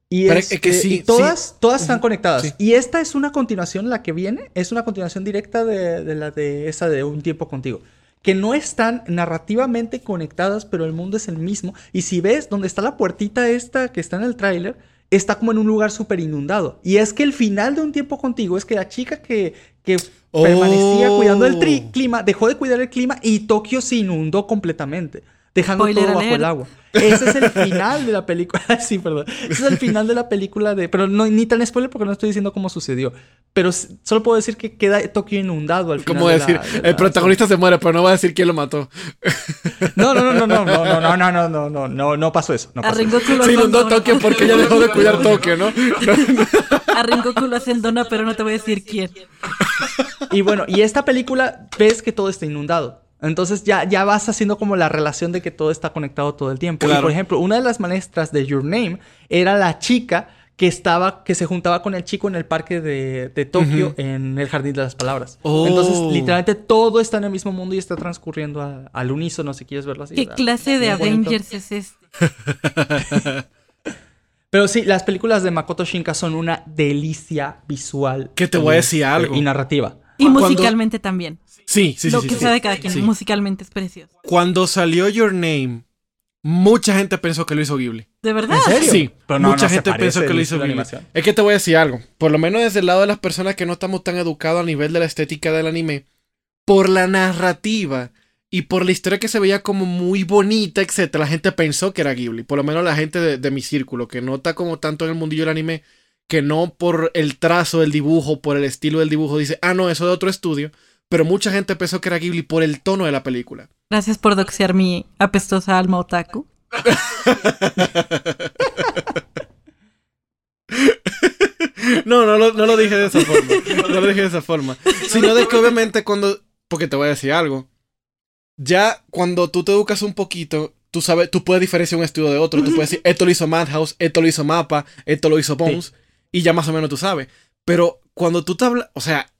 Speaker 1: Y,
Speaker 3: es que
Speaker 1: este,
Speaker 3: sí,
Speaker 1: y todas, todas están conectadas.
Speaker 3: sí.
Speaker 1: Y esta es una continuación, la que viene, es una continuación directa de, de la de esa de Un tiempo contigo. Que no están narrativamente conectadas, pero el mundo es el mismo. Y si ves donde está la puertita esta que está en el tráiler, está como en un lugar súper inundado. Y es que el final de Un tiempo contigo es que la chica que, que
Speaker 3: Oh.
Speaker 1: permanecía cuidando el tri- clima, dejó de cuidar el clima y Tokio se inundó completamente. Dejando
Speaker 2: Spoiler
Speaker 1: todo bajo el agua. Ese es el final de la película. sí, perdón. Ese es el final de la película de. Pero no, ni tan spoiler porque no estoy diciendo cómo sucedió. Pero solo puedo decir que queda Tokio inundado al final.
Speaker 3: ¿Cómo
Speaker 1: de
Speaker 3: decir?
Speaker 1: la- de la-
Speaker 3: el protagonista se muere, pero no va a decir quién lo mató.
Speaker 1: No, no, no, no, no, no, no, no, no, no, no, no, no, pasó eso. No pasó eso.
Speaker 3: Se inundó. Tokio porque ella dejó de cuidar Tokio, ¿no?
Speaker 2: A Rengoku lo hacen dona, pero no te voy a decir quién.
Speaker 1: Y bueno, y esta película ves que todo está inundado. Entonces ya, ya vas haciendo como la relación de que todo está conectado todo el tiempo. Y por ejemplo, una de las maestras de Your Name era la chica que estaba, que se juntaba con el chico en el parque de, de Tokio en el Jardín de las Palabras.
Speaker 3: Oh.
Speaker 1: Entonces, literalmente todo está en el mismo mundo y está transcurriendo a- al unísono, si quieres verlo así.
Speaker 2: ¿Qué
Speaker 1: ¿verdad?
Speaker 2: clase de
Speaker 1: bonito.
Speaker 2: Avengers es este?
Speaker 1: Pero sí, las películas de Makoto Shinka son una delicia visual.
Speaker 3: Que te voy a
Speaker 1: y-
Speaker 3: decir algo.
Speaker 1: Y narrativa.
Speaker 2: Y
Speaker 3: Cuando-
Speaker 2: musicalmente también.
Speaker 3: Sí, sí, sí.
Speaker 2: Lo
Speaker 3: sí,
Speaker 2: que
Speaker 3: sí.
Speaker 2: sea de cada quien,
Speaker 3: Sí.
Speaker 2: musicalmente es precioso.
Speaker 3: Cuando salió Your Name, mucha gente pensó que lo hizo Ghibli.
Speaker 2: ¿De verdad?
Speaker 1: ¿En serio?
Speaker 3: Sí,
Speaker 1: Pero no,
Speaker 3: mucha
Speaker 1: no
Speaker 3: gente pensó que lo hizo Ghibli. Es que te voy a decir algo. Por lo menos desde el lado de las personas que no estamos tan educados a nivel de la estética del anime, por la narrativa y por la historia que se veía como muy bonita, etcétera, la gente pensó que era Ghibli. Por lo menos la gente de, de mi círculo, que no está como tanto en el mundillo del anime, que no por el trazo del dibujo, por el estilo del dibujo, dice, ah, no, eso es de otro estudio. Pero mucha gente pensó que era Ghibli por el tono de la película.
Speaker 2: Gracias por doxear mi apestosa alma otaku.
Speaker 3: No, no lo, no lo dije de esa forma. No lo dije de esa forma. Sino de que obviamente cuando... Porque te voy a decir algo. Ya cuando tú te educas un poquito, tú sabes, tú puedes diferenciar un estudio de otro. Tú puedes decir, esto lo hizo Madhouse, esto lo hizo Mapa, esto lo hizo Bones. Y ya más o menos tú sabes. Pero cuando tú te hablas... O sea,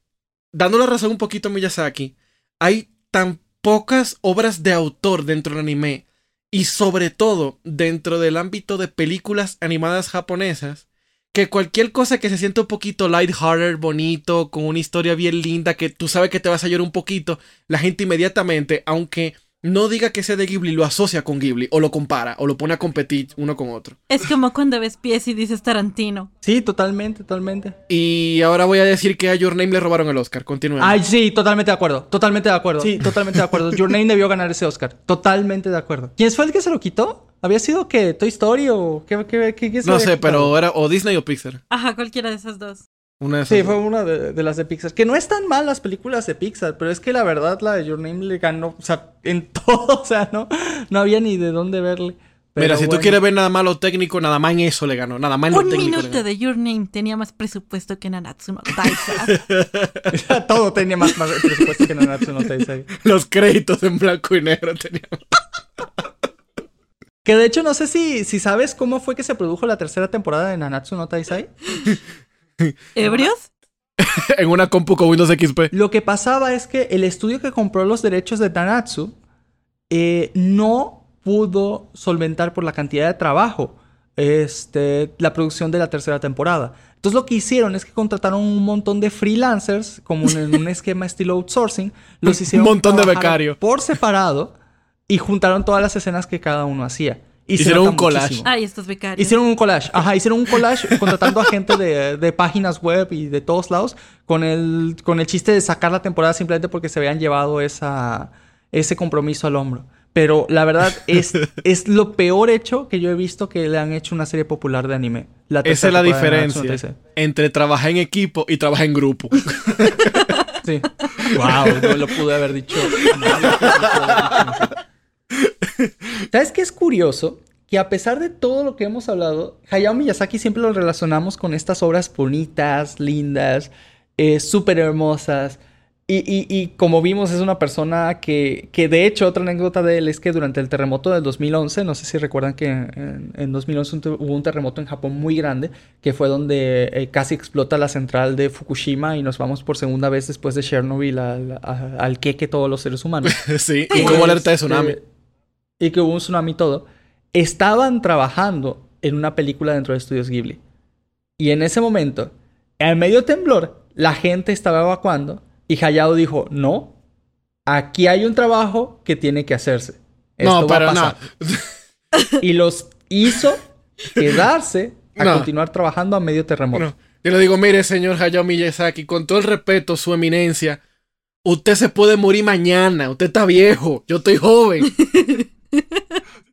Speaker 3: dando la razón un poquito a Miyazaki, hay tan pocas obras de autor dentro del anime. Y sobre todo dentro del ámbito de películas animadas japonesas que cualquier cosa que se sienta un poquito lighthearted, bonito, con una historia bien linda, que tú sabes que te vas a llorar un poquito, la gente inmediatamente, aunque no diga que ese de Ghibli lo asocia con Ghibli, o lo compara, o lo pone a competir uno con otro.
Speaker 2: Es como cuando ves pies y dices Tarantino.
Speaker 1: Sí, totalmente, totalmente.
Speaker 3: Y ahora voy a decir que a Your Name le robaron el Oscar. Continúen.
Speaker 1: Ay, sí, totalmente de acuerdo. Totalmente de acuerdo. Sí, totalmente de acuerdo. Your Name debió ganar ese Oscar. Totalmente de acuerdo. ¿Quién fue el que se lo quitó? ¿Había sido que Toy Story o qué, qué, qué, qué se
Speaker 3: no sé,
Speaker 1: quitado?
Speaker 3: pero era o Disney o Pixar.
Speaker 2: Ajá, cualquiera de esas dos.
Speaker 3: Una de esas
Speaker 1: Sí, fue una de, de las de Pixar. Que no están mal las películas de Pixar, pero es que la verdad la de Your Name le ganó, o sea, en todo, o sea, no, no había ni de dónde verle. Pero
Speaker 3: Mira, si tú quieres ver nada más lo técnico, nada más en eso le ganó. Nada más en lo
Speaker 2: Un
Speaker 3: técnico le
Speaker 2: minuto de Your Name tenía más presupuesto que Nanatsu no Taizai.
Speaker 1: todo tenía más, más presupuesto que Nanatsu no Taizai.
Speaker 3: Los créditos en blanco y negro tenían.
Speaker 1: Que de hecho no sé si, si sabes cómo fue que se produjo la tercera temporada de Nanatsu no Taizai.
Speaker 2: ¿Ebrios?
Speaker 3: en una compu con Windows XP.
Speaker 1: Lo que pasaba es que el estudio que compró los derechos de Nanatsu eh, no pudo solventar por la cantidad de trabajo este, la producción de la tercera temporada. Entonces lo que hicieron es que contrataron un montón de freelancers, como en un esquema estilo outsourcing, los hicieron
Speaker 3: montón de becarios.
Speaker 1: por separado y juntaron todas las escenas que cada uno hacía. Y
Speaker 3: Hicieron un collage.
Speaker 1: muchísimo.
Speaker 2: Ay, estos becarios.
Speaker 1: Hicieron un collage, ajá, hicieron un collage contratando a gente de, de páginas web y de todos lados con el, con el chiste de sacar la temporada simplemente porque se habían llevado esa, ese compromiso al hombro. Pero la verdad es, es lo peor hecho que yo he visto que le han hecho una serie popular de anime. La
Speaker 3: Esa es la diferencia entre trabajar en equipo y trabajar en grupo.
Speaker 1: Sí. Wow, no lo pude haber dicho. No lo pude haber dicho. ¿Sabes qué es curioso? Que a pesar de todo lo que hemos hablado, Hayao Miyazaki siempre lo relacionamos con estas obras bonitas, lindas, eh, súper hermosas. Y, y- y como vimos, es una persona que, que, de hecho, otra anécdota de él es que durante el terremoto del 2011, no sé si recuerdan que en, en 2011 un te- hubo un terremoto en Japón muy grande, que fue donde eh, casi explota la central de Fukushima y nos vamos por segunda vez después de Chernobyl al, a- al queque todos los seres humanos.
Speaker 3: sí. Y como alerta de tsunami.
Speaker 1: Este, Y que hubo un tsunami y todo. Estaban trabajando en una película dentro de Estudios Ghibli. Y en ese momento, en medio temblor, la gente estaba evacuando y Hayao dijo, no, aquí hay un trabajo que tiene que hacerse. Esto
Speaker 3: No,
Speaker 1: va a
Speaker 3: pero no.
Speaker 1: pasar". Y los hizo quedarse a
Speaker 3: No.
Speaker 1: continuar trabajando a medio terremoto.
Speaker 3: Yo le digo, mire, señor Hayao Miyazaki, con todo el respeto, su eminencia, usted se puede morir mañana. Usted está viejo. Yo estoy joven.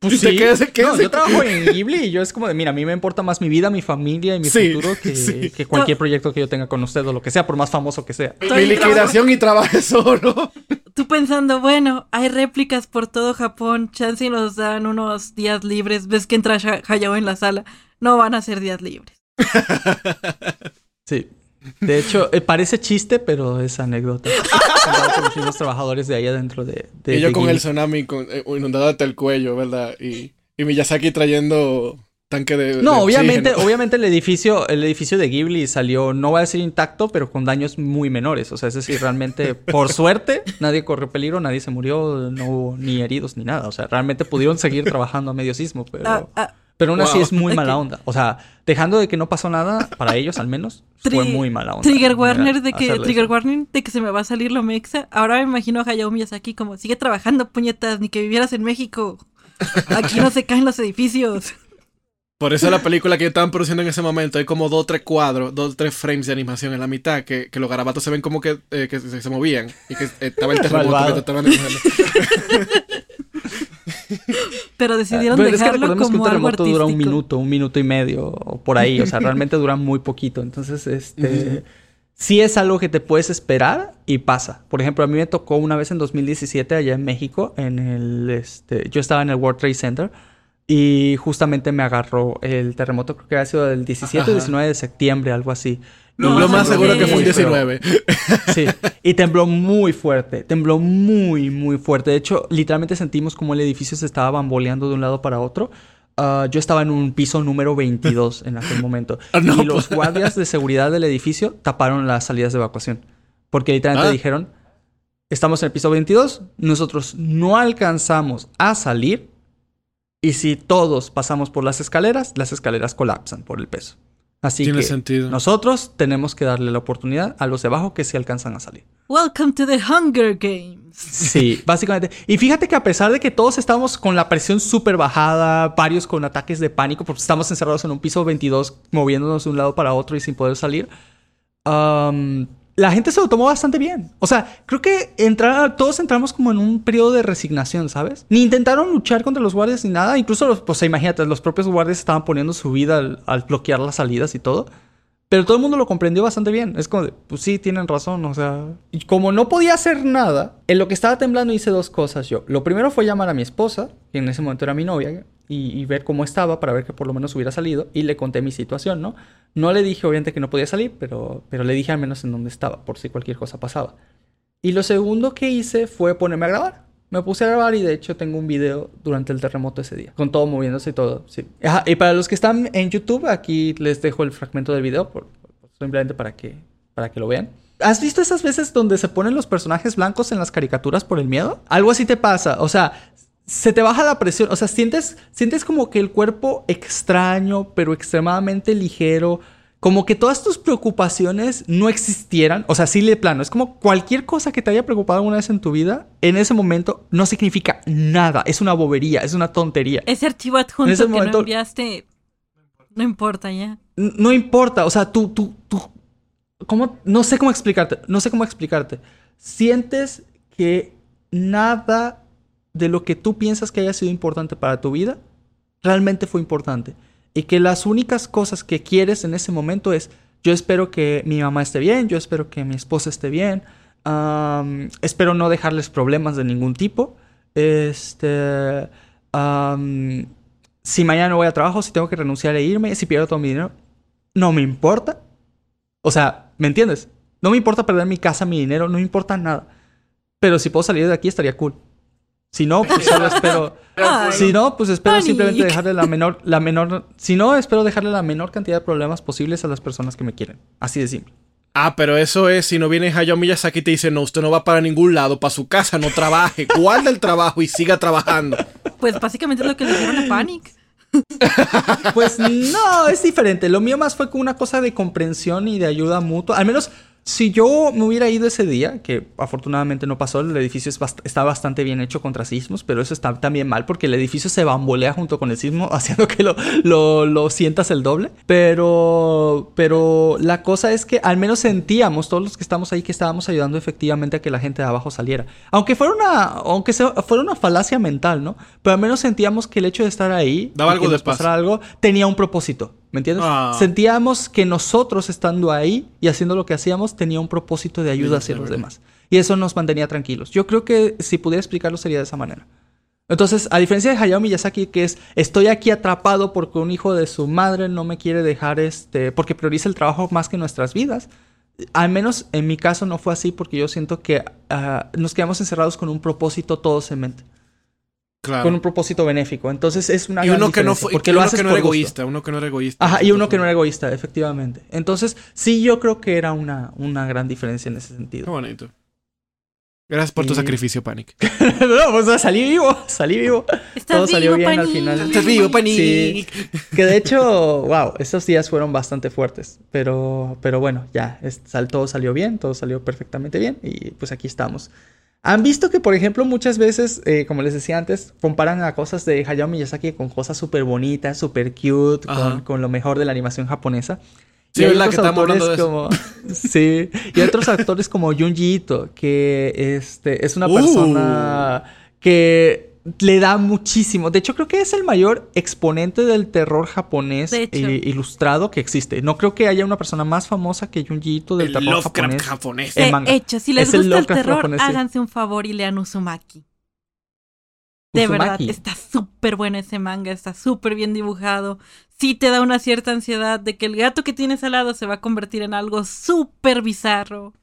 Speaker 1: Pues sí.
Speaker 3: quédese-
Speaker 1: No, yo trabajo en Ghibli y yo es como de, mira, a mí me importa más mi vida, mi familia y mi
Speaker 3: Sí,
Speaker 1: futuro que,
Speaker 3: sí.
Speaker 1: que cualquier proyecto que yo tenga con usted o lo que sea, por más famoso que sea.
Speaker 3: Mi liquidación y trabaje solo.
Speaker 2: Tú pensando, bueno, hay réplicas por todo Japón, chance y nos dan unos días libres. Ves que entra Hayao en la sala. No van a ser días libres.
Speaker 1: Sí. De hecho, eh, parece chiste, pero es anécdota. Con los mismos trabajadores de ahí adentro de, de
Speaker 3: y yo
Speaker 1: de
Speaker 3: con el tsunami con, eh, inundado hasta el cuello, ¿verdad? Y, y Miyazaki trayendo tanque de. de
Speaker 1: No, obviamente,
Speaker 3: oxígeno.
Speaker 1: obviamente el edificio, el edificio de Ghibli salió, no voy a decir intacto, pero con daños muy menores. O sea, es decir, realmente, por suerte, nadie corrió peligro, nadie se murió, no hubo ni heridos ni nada. O sea, realmente pudieron seguir trabajando a medio sismo, pero,
Speaker 2: Ah, ah,
Speaker 1: pero aún así
Speaker 3: Wow.
Speaker 1: es muy mala onda. O sea, dejando de que no pasó nada, para ellos al menos, fue muy mala onda.
Speaker 2: Trigger Warner de que Trigger. Warning de que se me va a salir lo mexa. Ahora me imagino a Hayao Miyazaki como sigue trabajando puñetas ni que vivieras en México. Aquí no se caen los edificios.
Speaker 3: Por eso la película que estaban produciendo en ese momento hay como dos o tres cuadros, dos o tres frames de animación en la mitad, que, que los garabatos se ven como que, eh, que se, se movían y que estaba el terremoto mientras estaban.
Speaker 2: Pero decidieron
Speaker 1: Pero es que
Speaker 2: dejarlo
Speaker 1: recordemos que un
Speaker 2: como algo
Speaker 1: terremoto dura un minuto, un minuto y medio, o por ahí. O sea, realmente dura muy poquito. Entonces, este... Sí es algo que te puedes esperar y pasa. Por ejemplo, a mí me tocó una vez en 2017 allá en México, en el... Este, yo estaba en el World Trade Center y justamente me agarró el terremoto, creo que había sido del 17 o
Speaker 3: Ajá.
Speaker 1: 19 de septiembre, algo así.
Speaker 2: No,
Speaker 3: Lo más seguro que fue un
Speaker 2: muy feo.
Speaker 3: 19.
Speaker 1: Sí, y tembló muy fuerte, tembló muy, muy fuerte. De hecho, literalmente sentimos como el edificio se estaba bamboleando de un lado para otro. Ah, yo estaba en un piso número 22 en aquel momento.
Speaker 3: Ah, no,
Speaker 1: y los
Speaker 3: pues.
Speaker 1: guardias de seguridad del edificio taparon las salidas de evacuación. Porque literalmente
Speaker 3: Ah.
Speaker 1: dijeron, estamos en el piso 22, nosotros no alcanzamos a salir. Y si todos pasamos por las escaleras, las escaleras colapsan por el peso. Así
Speaker 3: Tiene
Speaker 1: que
Speaker 3: sentido.
Speaker 1: nosotros tenemos que darle la oportunidad a los de abajo que se alcanzan a salir.
Speaker 2: Welcome to the Hunger Games.
Speaker 1: Sí, básicamente. Y fíjate que a pesar de que todos estamos con la presión súper bajada, varios con ataques de pánico, porque estamos encerrados en un piso 22, moviéndonos de un lado para otro y sin poder salir, am, la gente se lo tomó bastante bien. O sea, creo que entrar, todos entramos como en un periodo de resignación, ¿sabes? Ni intentaron luchar contra los guardias ni nada. Incluso, los, pues imagínate, los propios guardias estaban poniendo su vida al, bloquear las salidas y todo. Pero todo el mundo lo comprendió bastante bien. Es como de, pues sí, tienen razón. O sea, y como no podía hacer nada, en lo que estaba temblando hice dos cosas yo. Lo primero fue llamar a mi esposa, que en ese momento era mi novia, y, ver cómo estaba para ver que por lo menos hubiera salido. Y le conté mi situación, ¿no? No le dije, obviamente, que no podía salir, pero, pero le dije al menos en dónde estaba, por si cualquier cosa pasaba. Y lo segundo que hice fue ponerme a grabar. Me puse a grabar y de hecho tengo un video durante el terremoto ese día, con todo moviéndose y todo. Sí. Ajá, y para los que están en YouTube, aquí les dejo el fragmento del video, por- simplemente para que, para que lo vean. ¿Has visto esas veces donde se ponen los personajes blancos en las caricaturas por el miedo? Algo así te pasa, o sea, se te baja la presión, o sea, sientes, sientes como que el cuerpo extraño, pero extremadamente ligero, como que todas tus preocupaciones no existieran, o sea, sí de plano, es como cualquier cosa que te haya preocupado alguna vez en tu vida, en ese momento no significa nada, es una bobería, es una tontería.
Speaker 2: Ese archivo adjunto
Speaker 1: En ese
Speaker 2: que
Speaker 1: momento-
Speaker 2: no enviaste, no importa ya.
Speaker 1: No importa, o sea, tú, tú, tú, ¿cómo? No sé cómo explicarte, no sé cómo explicarte. Sientes que nada de lo que tú piensas que haya sido importante para tu vida realmente fue importante. Y que las únicas cosas que quieres en ese momento es, yo espero que mi mamá esté bien, yo espero que mi esposa esté bien, espero no dejarles problemas de ningún tipo. Este, am, si mañana no voy a trabajo, si tengo que renunciar e irme, si pierdo todo mi dinero, no me importa. O sea, ¿me entiendes? No me importa perder mi casa, mi dinero, no me importa nada. Pero si puedo salir de aquí estaría cool. Si no, pues solo espero.
Speaker 2: Ay.
Speaker 1: Si no, pues espero
Speaker 2: Panic.
Speaker 1: simplemente dejarle la menor, la menor. Si no, espero dejarle la menor cantidad de problemas posibles a las personas que me quieren. Así de simple.
Speaker 3: Ah, pero eso es si no viene Hayao Miyazaki y te dice, no, usted no va para ningún lado, para su casa, no trabaje, guarda el trabajo y siga trabajando.
Speaker 2: Pues básicamente es lo que le dieron a Panic.
Speaker 1: Pues no, es diferente. Lo mío más fue como una cosa de comprensión y de ayuda mutua. Al menos si yo me hubiera ido ese día, que afortunadamente no pasó, el edificio es bast- está bastante bien hecho contra sismos, pero eso está también mal porque el edificio se bambolea junto con el sismo, haciendo que lo, lo, lo sientas el doble. Pero, pero la cosa es que al menos sentíamos, todos los que estamos ahí, que estábamos ayudando efectivamente a que la gente de abajo saliera. Aunque fuera una, aunque sea- fuera una falacia mental, ¿no? Pero al menos sentíamos que el hecho de estar ahí
Speaker 3: Daba algo
Speaker 1: que
Speaker 3: de
Speaker 1: nos pasara algo tenía un propósito. ¿Me entiendes?
Speaker 3: Ah.
Speaker 1: Sentíamos que nosotros estando ahí y haciendo lo que hacíamos tenía un propósito de ayuda hacia los demás. Y eso nos mantenía tranquilos. Yo creo que si pudiera explicarlo sería de esa manera. Entonces, a diferencia de Hayao Miyazaki, que es estoy aquí atrapado porque un hijo de su madre no me quiere dejar este. porque prioriza el trabajo más que nuestras vidas. Al menos en mi caso no fue así porque yo siento que ah, nos quedamos encerrados con un propósito todos en mente.
Speaker 3: Claro.
Speaker 1: Con un propósito benéfico. Entonces es una
Speaker 3: y
Speaker 1: gran
Speaker 3: uno que no fue,
Speaker 1: porque
Speaker 3: y
Speaker 1: lo
Speaker 3: uno
Speaker 1: haces
Speaker 3: que no
Speaker 1: por
Speaker 3: era
Speaker 1: gusto.
Speaker 3: egoísta, uno que no era egoísta.
Speaker 1: Ajá, y uno que no era egoísta, efectivamente. Entonces, sí, yo creo que era una, una gran diferencia en ese
Speaker 3: Qué
Speaker 1: sentido.
Speaker 3: bonito. Gracias por tu sacrificio, Panic.
Speaker 1: no, pues salí vivo, salí vivo.
Speaker 2: Estás
Speaker 1: Todo salió
Speaker 2: vivo,
Speaker 1: bien al
Speaker 2: Panic.
Speaker 1: final.
Speaker 3: Estás vivo, Panic.
Speaker 1: Sí. Que de hecho, wow, esos días fueron bastante fuertes. Pero, pero bueno, ya, es- sal- todo salió bien, todo salió perfectamente bien. Y pues aquí estamos. Han visto que, por ejemplo, muchas veces, eh, como les decía antes, comparan a cosas de Hayao Miyazaki con cosas súper bonitas, súper cute, con, lo mejor de la animación japonesa.
Speaker 3: Sí,
Speaker 1: Y otros
Speaker 3: Que
Speaker 1: autores
Speaker 3: de
Speaker 1: como- Sí, y otros actores como Junji Ito, que este, es una
Speaker 3: Uh.
Speaker 1: persona que le da muchísimo. De hecho, creo que es el mayor exponente del terror japonés eh, ilustrado que existe. No creo que haya una persona más famosa que Junji Ito del
Speaker 3: El
Speaker 1: terror
Speaker 3: Lovecraft
Speaker 1: japonés.
Speaker 3: japonés.
Speaker 1: Eh,
Speaker 2: De
Speaker 1: manga.
Speaker 2: hecho, si les
Speaker 1: Es el
Speaker 2: gusta el,
Speaker 1: Lovecraft
Speaker 2: terror,
Speaker 1: japonés, sí.
Speaker 2: háganse un favor y lean Uzumaki. De verdad, está súper bueno ese manga, está súper bien dibujado. Sí te da una cierta ansiedad de que el gato que tienes al lado se va a convertir en algo súper bizarro.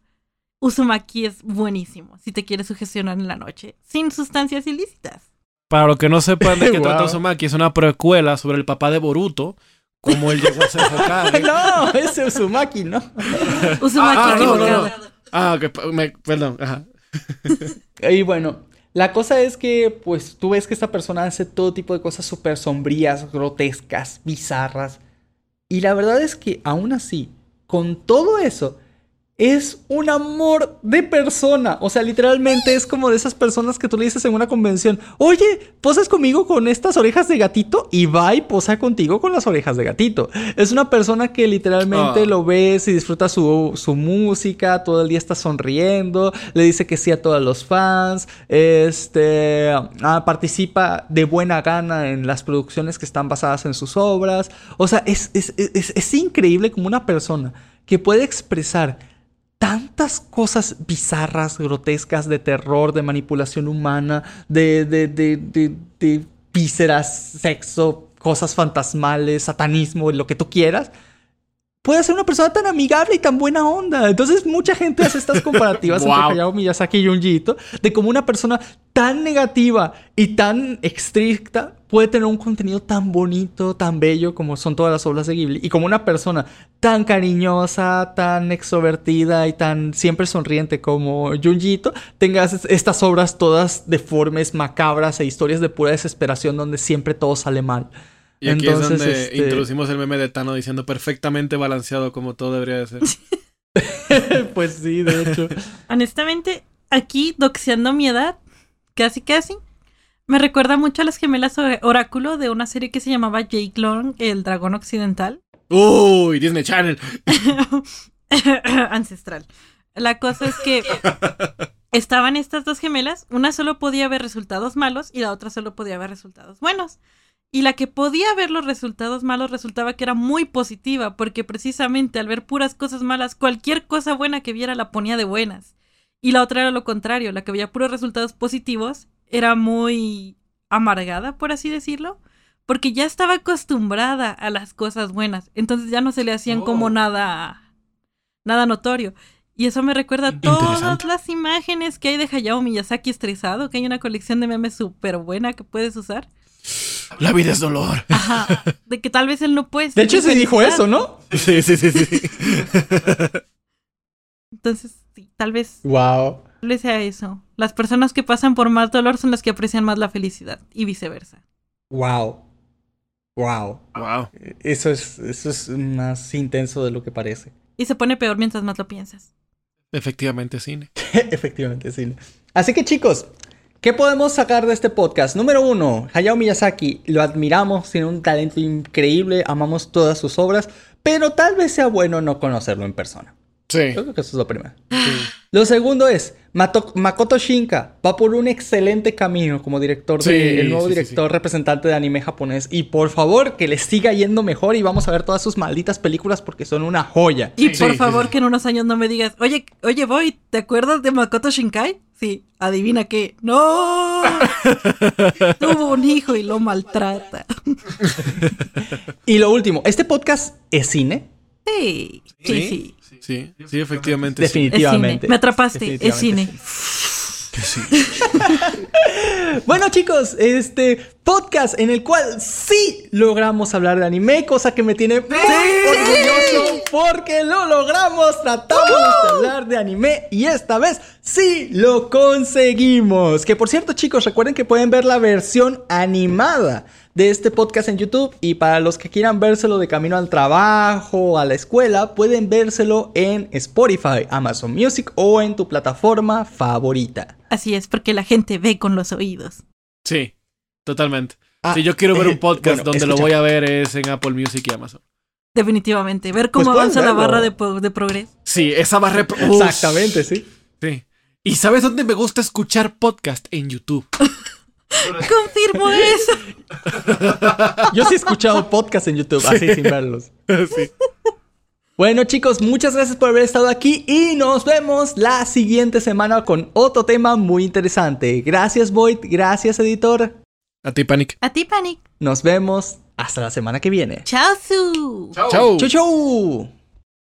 Speaker 2: Uzumaki es buenísimo si te quieres sugestionar en la noche, sin sustancias ilícitas.
Speaker 3: Para los que no sepan de qué
Speaker 1: Wow.
Speaker 3: trata Uzumaki, es una precuela sobre el papá de Boruto, cómo él llegó a ser Hokage.
Speaker 1: no, ese es Uzumaki, ¿no?
Speaker 2: Uzumaki
Speaker 3: Ah, no, no, no. Ah, ok, pa- me- perdón. Ajá.
Speaker 1: Y bueno, la cosa es que, pues, tú ves que esta persona hace todo tipo de cosas súper sombrías, grotescas, bizarras. Y la verdad es que aún así, con todo eso, es un amor de persona. O sea, literalmente es como de esas personas que tú le dices en una convención, oye, posas conmigo con estas orejas de gatito y va y posa contigo con las orejas de gatito. Es una persona que literalmente
Speaker 3: Ah.
Speaker 1: lo ves y disfruta su, su música, todo el día está sonriendo, le dice que sí a todos los fans, este, ah, participa de buena gana en las producciones que están basadas en sus obras. O sea, es, es, es, es increíble como una persona que puede expresar tantas cosas bizarras, grotescas, de terror, de manipulación humana, de, de, de, de, de vísceras, sexo, cosas fantasmales, satanismo, lo que tú quieras. Puede ser una persona tan amigable y tan buena onda. Entonces, mucha gente hace estas comparativas entre Hayao Miyazaki y Junji de cómo una persona tan negativa y tan estricta puede tener un contenido tan bonito, tan bello como son todas las obras de Ghibli, y como una persona tan cariñosa, tan extrovertida y tan siempre sonriente como Junji Ito, tengas es- estas obras todas deformes, macabras e historias de pura desesperación donde siempre todo sale mal.
Speaker 3: Y aquí
Speaker 1: Entonces,
Speaker 3: es donde
Speaker 1: este-
Speaker 3: introducimos el meme de Tano diciendo perfectamente balanceado como todo debería de ser.
Speaker 1: pues sí, de hecho.
Speaker 2: Honestamente, aquí, doxeando mi edad, casi casi, me recuerda mucho a las gemelas Or- Oráculo de una serie que se llamaba Jake Long, el dragón occidental.
Speaker 3: Uy, Disney Channel.
Speaker 2: Ancestral. La cosa es que estaban estas dos gemelas, una solo podía ver resultados malos y la otra solo podía ver resultados buenos. Y la que podía ver los resultados malos resultaba que era muy positiva, porque precisamente al ver puras cosas malas, cualquier cosa buena que viera la ponía de buenas. Y la otra era lo contrario, la que veía puros resultados positivos era muy amargada, por así decirlo, porque ya estaba acostumbrada a las cosas buenas, entonces ya no se le hacían como
Speaker 3: Oh.
Speaker 2: nada nada notorio. Y eso me recuerda a todas las imágenes que hay de Hayao Miyazaki estresado, que hay una colección de memes súper buena que puedes usar.
Speaker 3: La vida es dolor.
Speaker 2: Ajá, de que tal vez él no puede.
Speaker 1: De hecho, se dijo eso, ¿no?
Speaker 3: Sí, sí, sí, sí.
Speaker 2: Entonces, sí, tal vez,
Speaker 1: Wow.
Speaker 2: Vez sea eso. Las personas que pasan por más dolor son las que aprecian más la felicidad y viceversa.
Speaker 1: Wow. Wow.
Speaker 3: Wow.
Speaker 1: Eso es, eso es más intenso de lo que parece.
Speaker 2: Y se pone peor mientras más lo piensas.
Speaker 3: Efectivamente, cine.
Speaker 1: Efectivamente, sí. Así que chicos, ¿qué podemos sacar de este podcast? Número uno, Hayao Miyazaki, lo admiramos, tiene un talento increíble, amamos todas sus obras, pero tal vez sea bueno no conocerlo en persona.
Speaker 3: Sí.
Speaker 1: Yo creo que eso es lo primero. Lo segundo es, Mato- Makoto Shinka va por un excelente camino como director, de,
Speaker 3: Sí,
Speaker 1: el nuevo
Speaker 3: sí, sí,
Speaker 1: director representante de anime japonés. Y por favor, que le siga yendo mejor y vamos a ver todas sus malditas películas porque son una joya.
Speaker 2: Y
Speaker 3: Sí,
Speaker 2: por
Speaker 3: sí,
Speaker 2: favor
Speaker 3: sí.
Speaker 2: que en unos años no me digas, oye, oye, Boy, ¿te acuerdas de Makoto Shinkai? Sí, adivina qué. ¡No! Tuvo un hijo y lo maltrata.
Speaker 1: Y lo último, ¿este podcast es cine?
Speaker 2: Sí, sí, sí.
Speaker 3: Sí, sí, efectivamente. sí.
Speaker 1: Definitivamente.
Speaker 2: Me atrapaste, es cine.
Speaker 3: Sí.
Speaker 1: Bueno chicos, este podcast en el cual sí logramos hablar de anime, cosa que me tiene muy orgulloso porque lo logramos, tratamos de hablar de anime y esta vez sí lo conseguimos. Que por cierto chicos, recuerden que pueden ver la versión animada de este podcast en YouTube y para los que quieran vérselo de camino al trabajo, a la escuela, pueden vérselo en Spotify, Amazon Music o en tu plataforma favorita.
Speaker 2: Así es, porque la gente ve con los oídos.
Speaker 3: Sí, totalmente.
Speaker 1: Ah,
Speaker 3: si yo quiero ver
Speaker 1: eh,
Speaker 3: un podcast
Speaker 1: bueno,
Speaker 3: donde lo voy a ver es en Apple Music y Amazon.
Speaker 2: Definitivamente. Ver cómo
Speaker 1: Pues
Speaker 2: avanza la barra de, de progreso.
Speaker 3: Sí, esa barra... Uf,
Speaker 1: Exactamente, sí.
Speaker 3: Sí. ¿Y sabes dónde me gusta escuchar podcast? En YouTube.
Speaker 2: Confirmo eso.
Speaker 1: Yo sí he escuchado podcasts en YouTube, así sin verlos.
Speaker 3: sí.
Speaker 1: Bueno chicos, muchas gracias por haber estado aquí y nos vemos la siguiente semana con otro tema muy interesante. Gracias Void, gracias editor.
Speaker 3: A ti, Panic.
Speaker 2: A ti, Panic.
Speaker 1: Nos vemos hasta la semana que viene.
Speaker 2: Chao, su.
Speaker 3: Chau.
Speaker 1: Chau chau.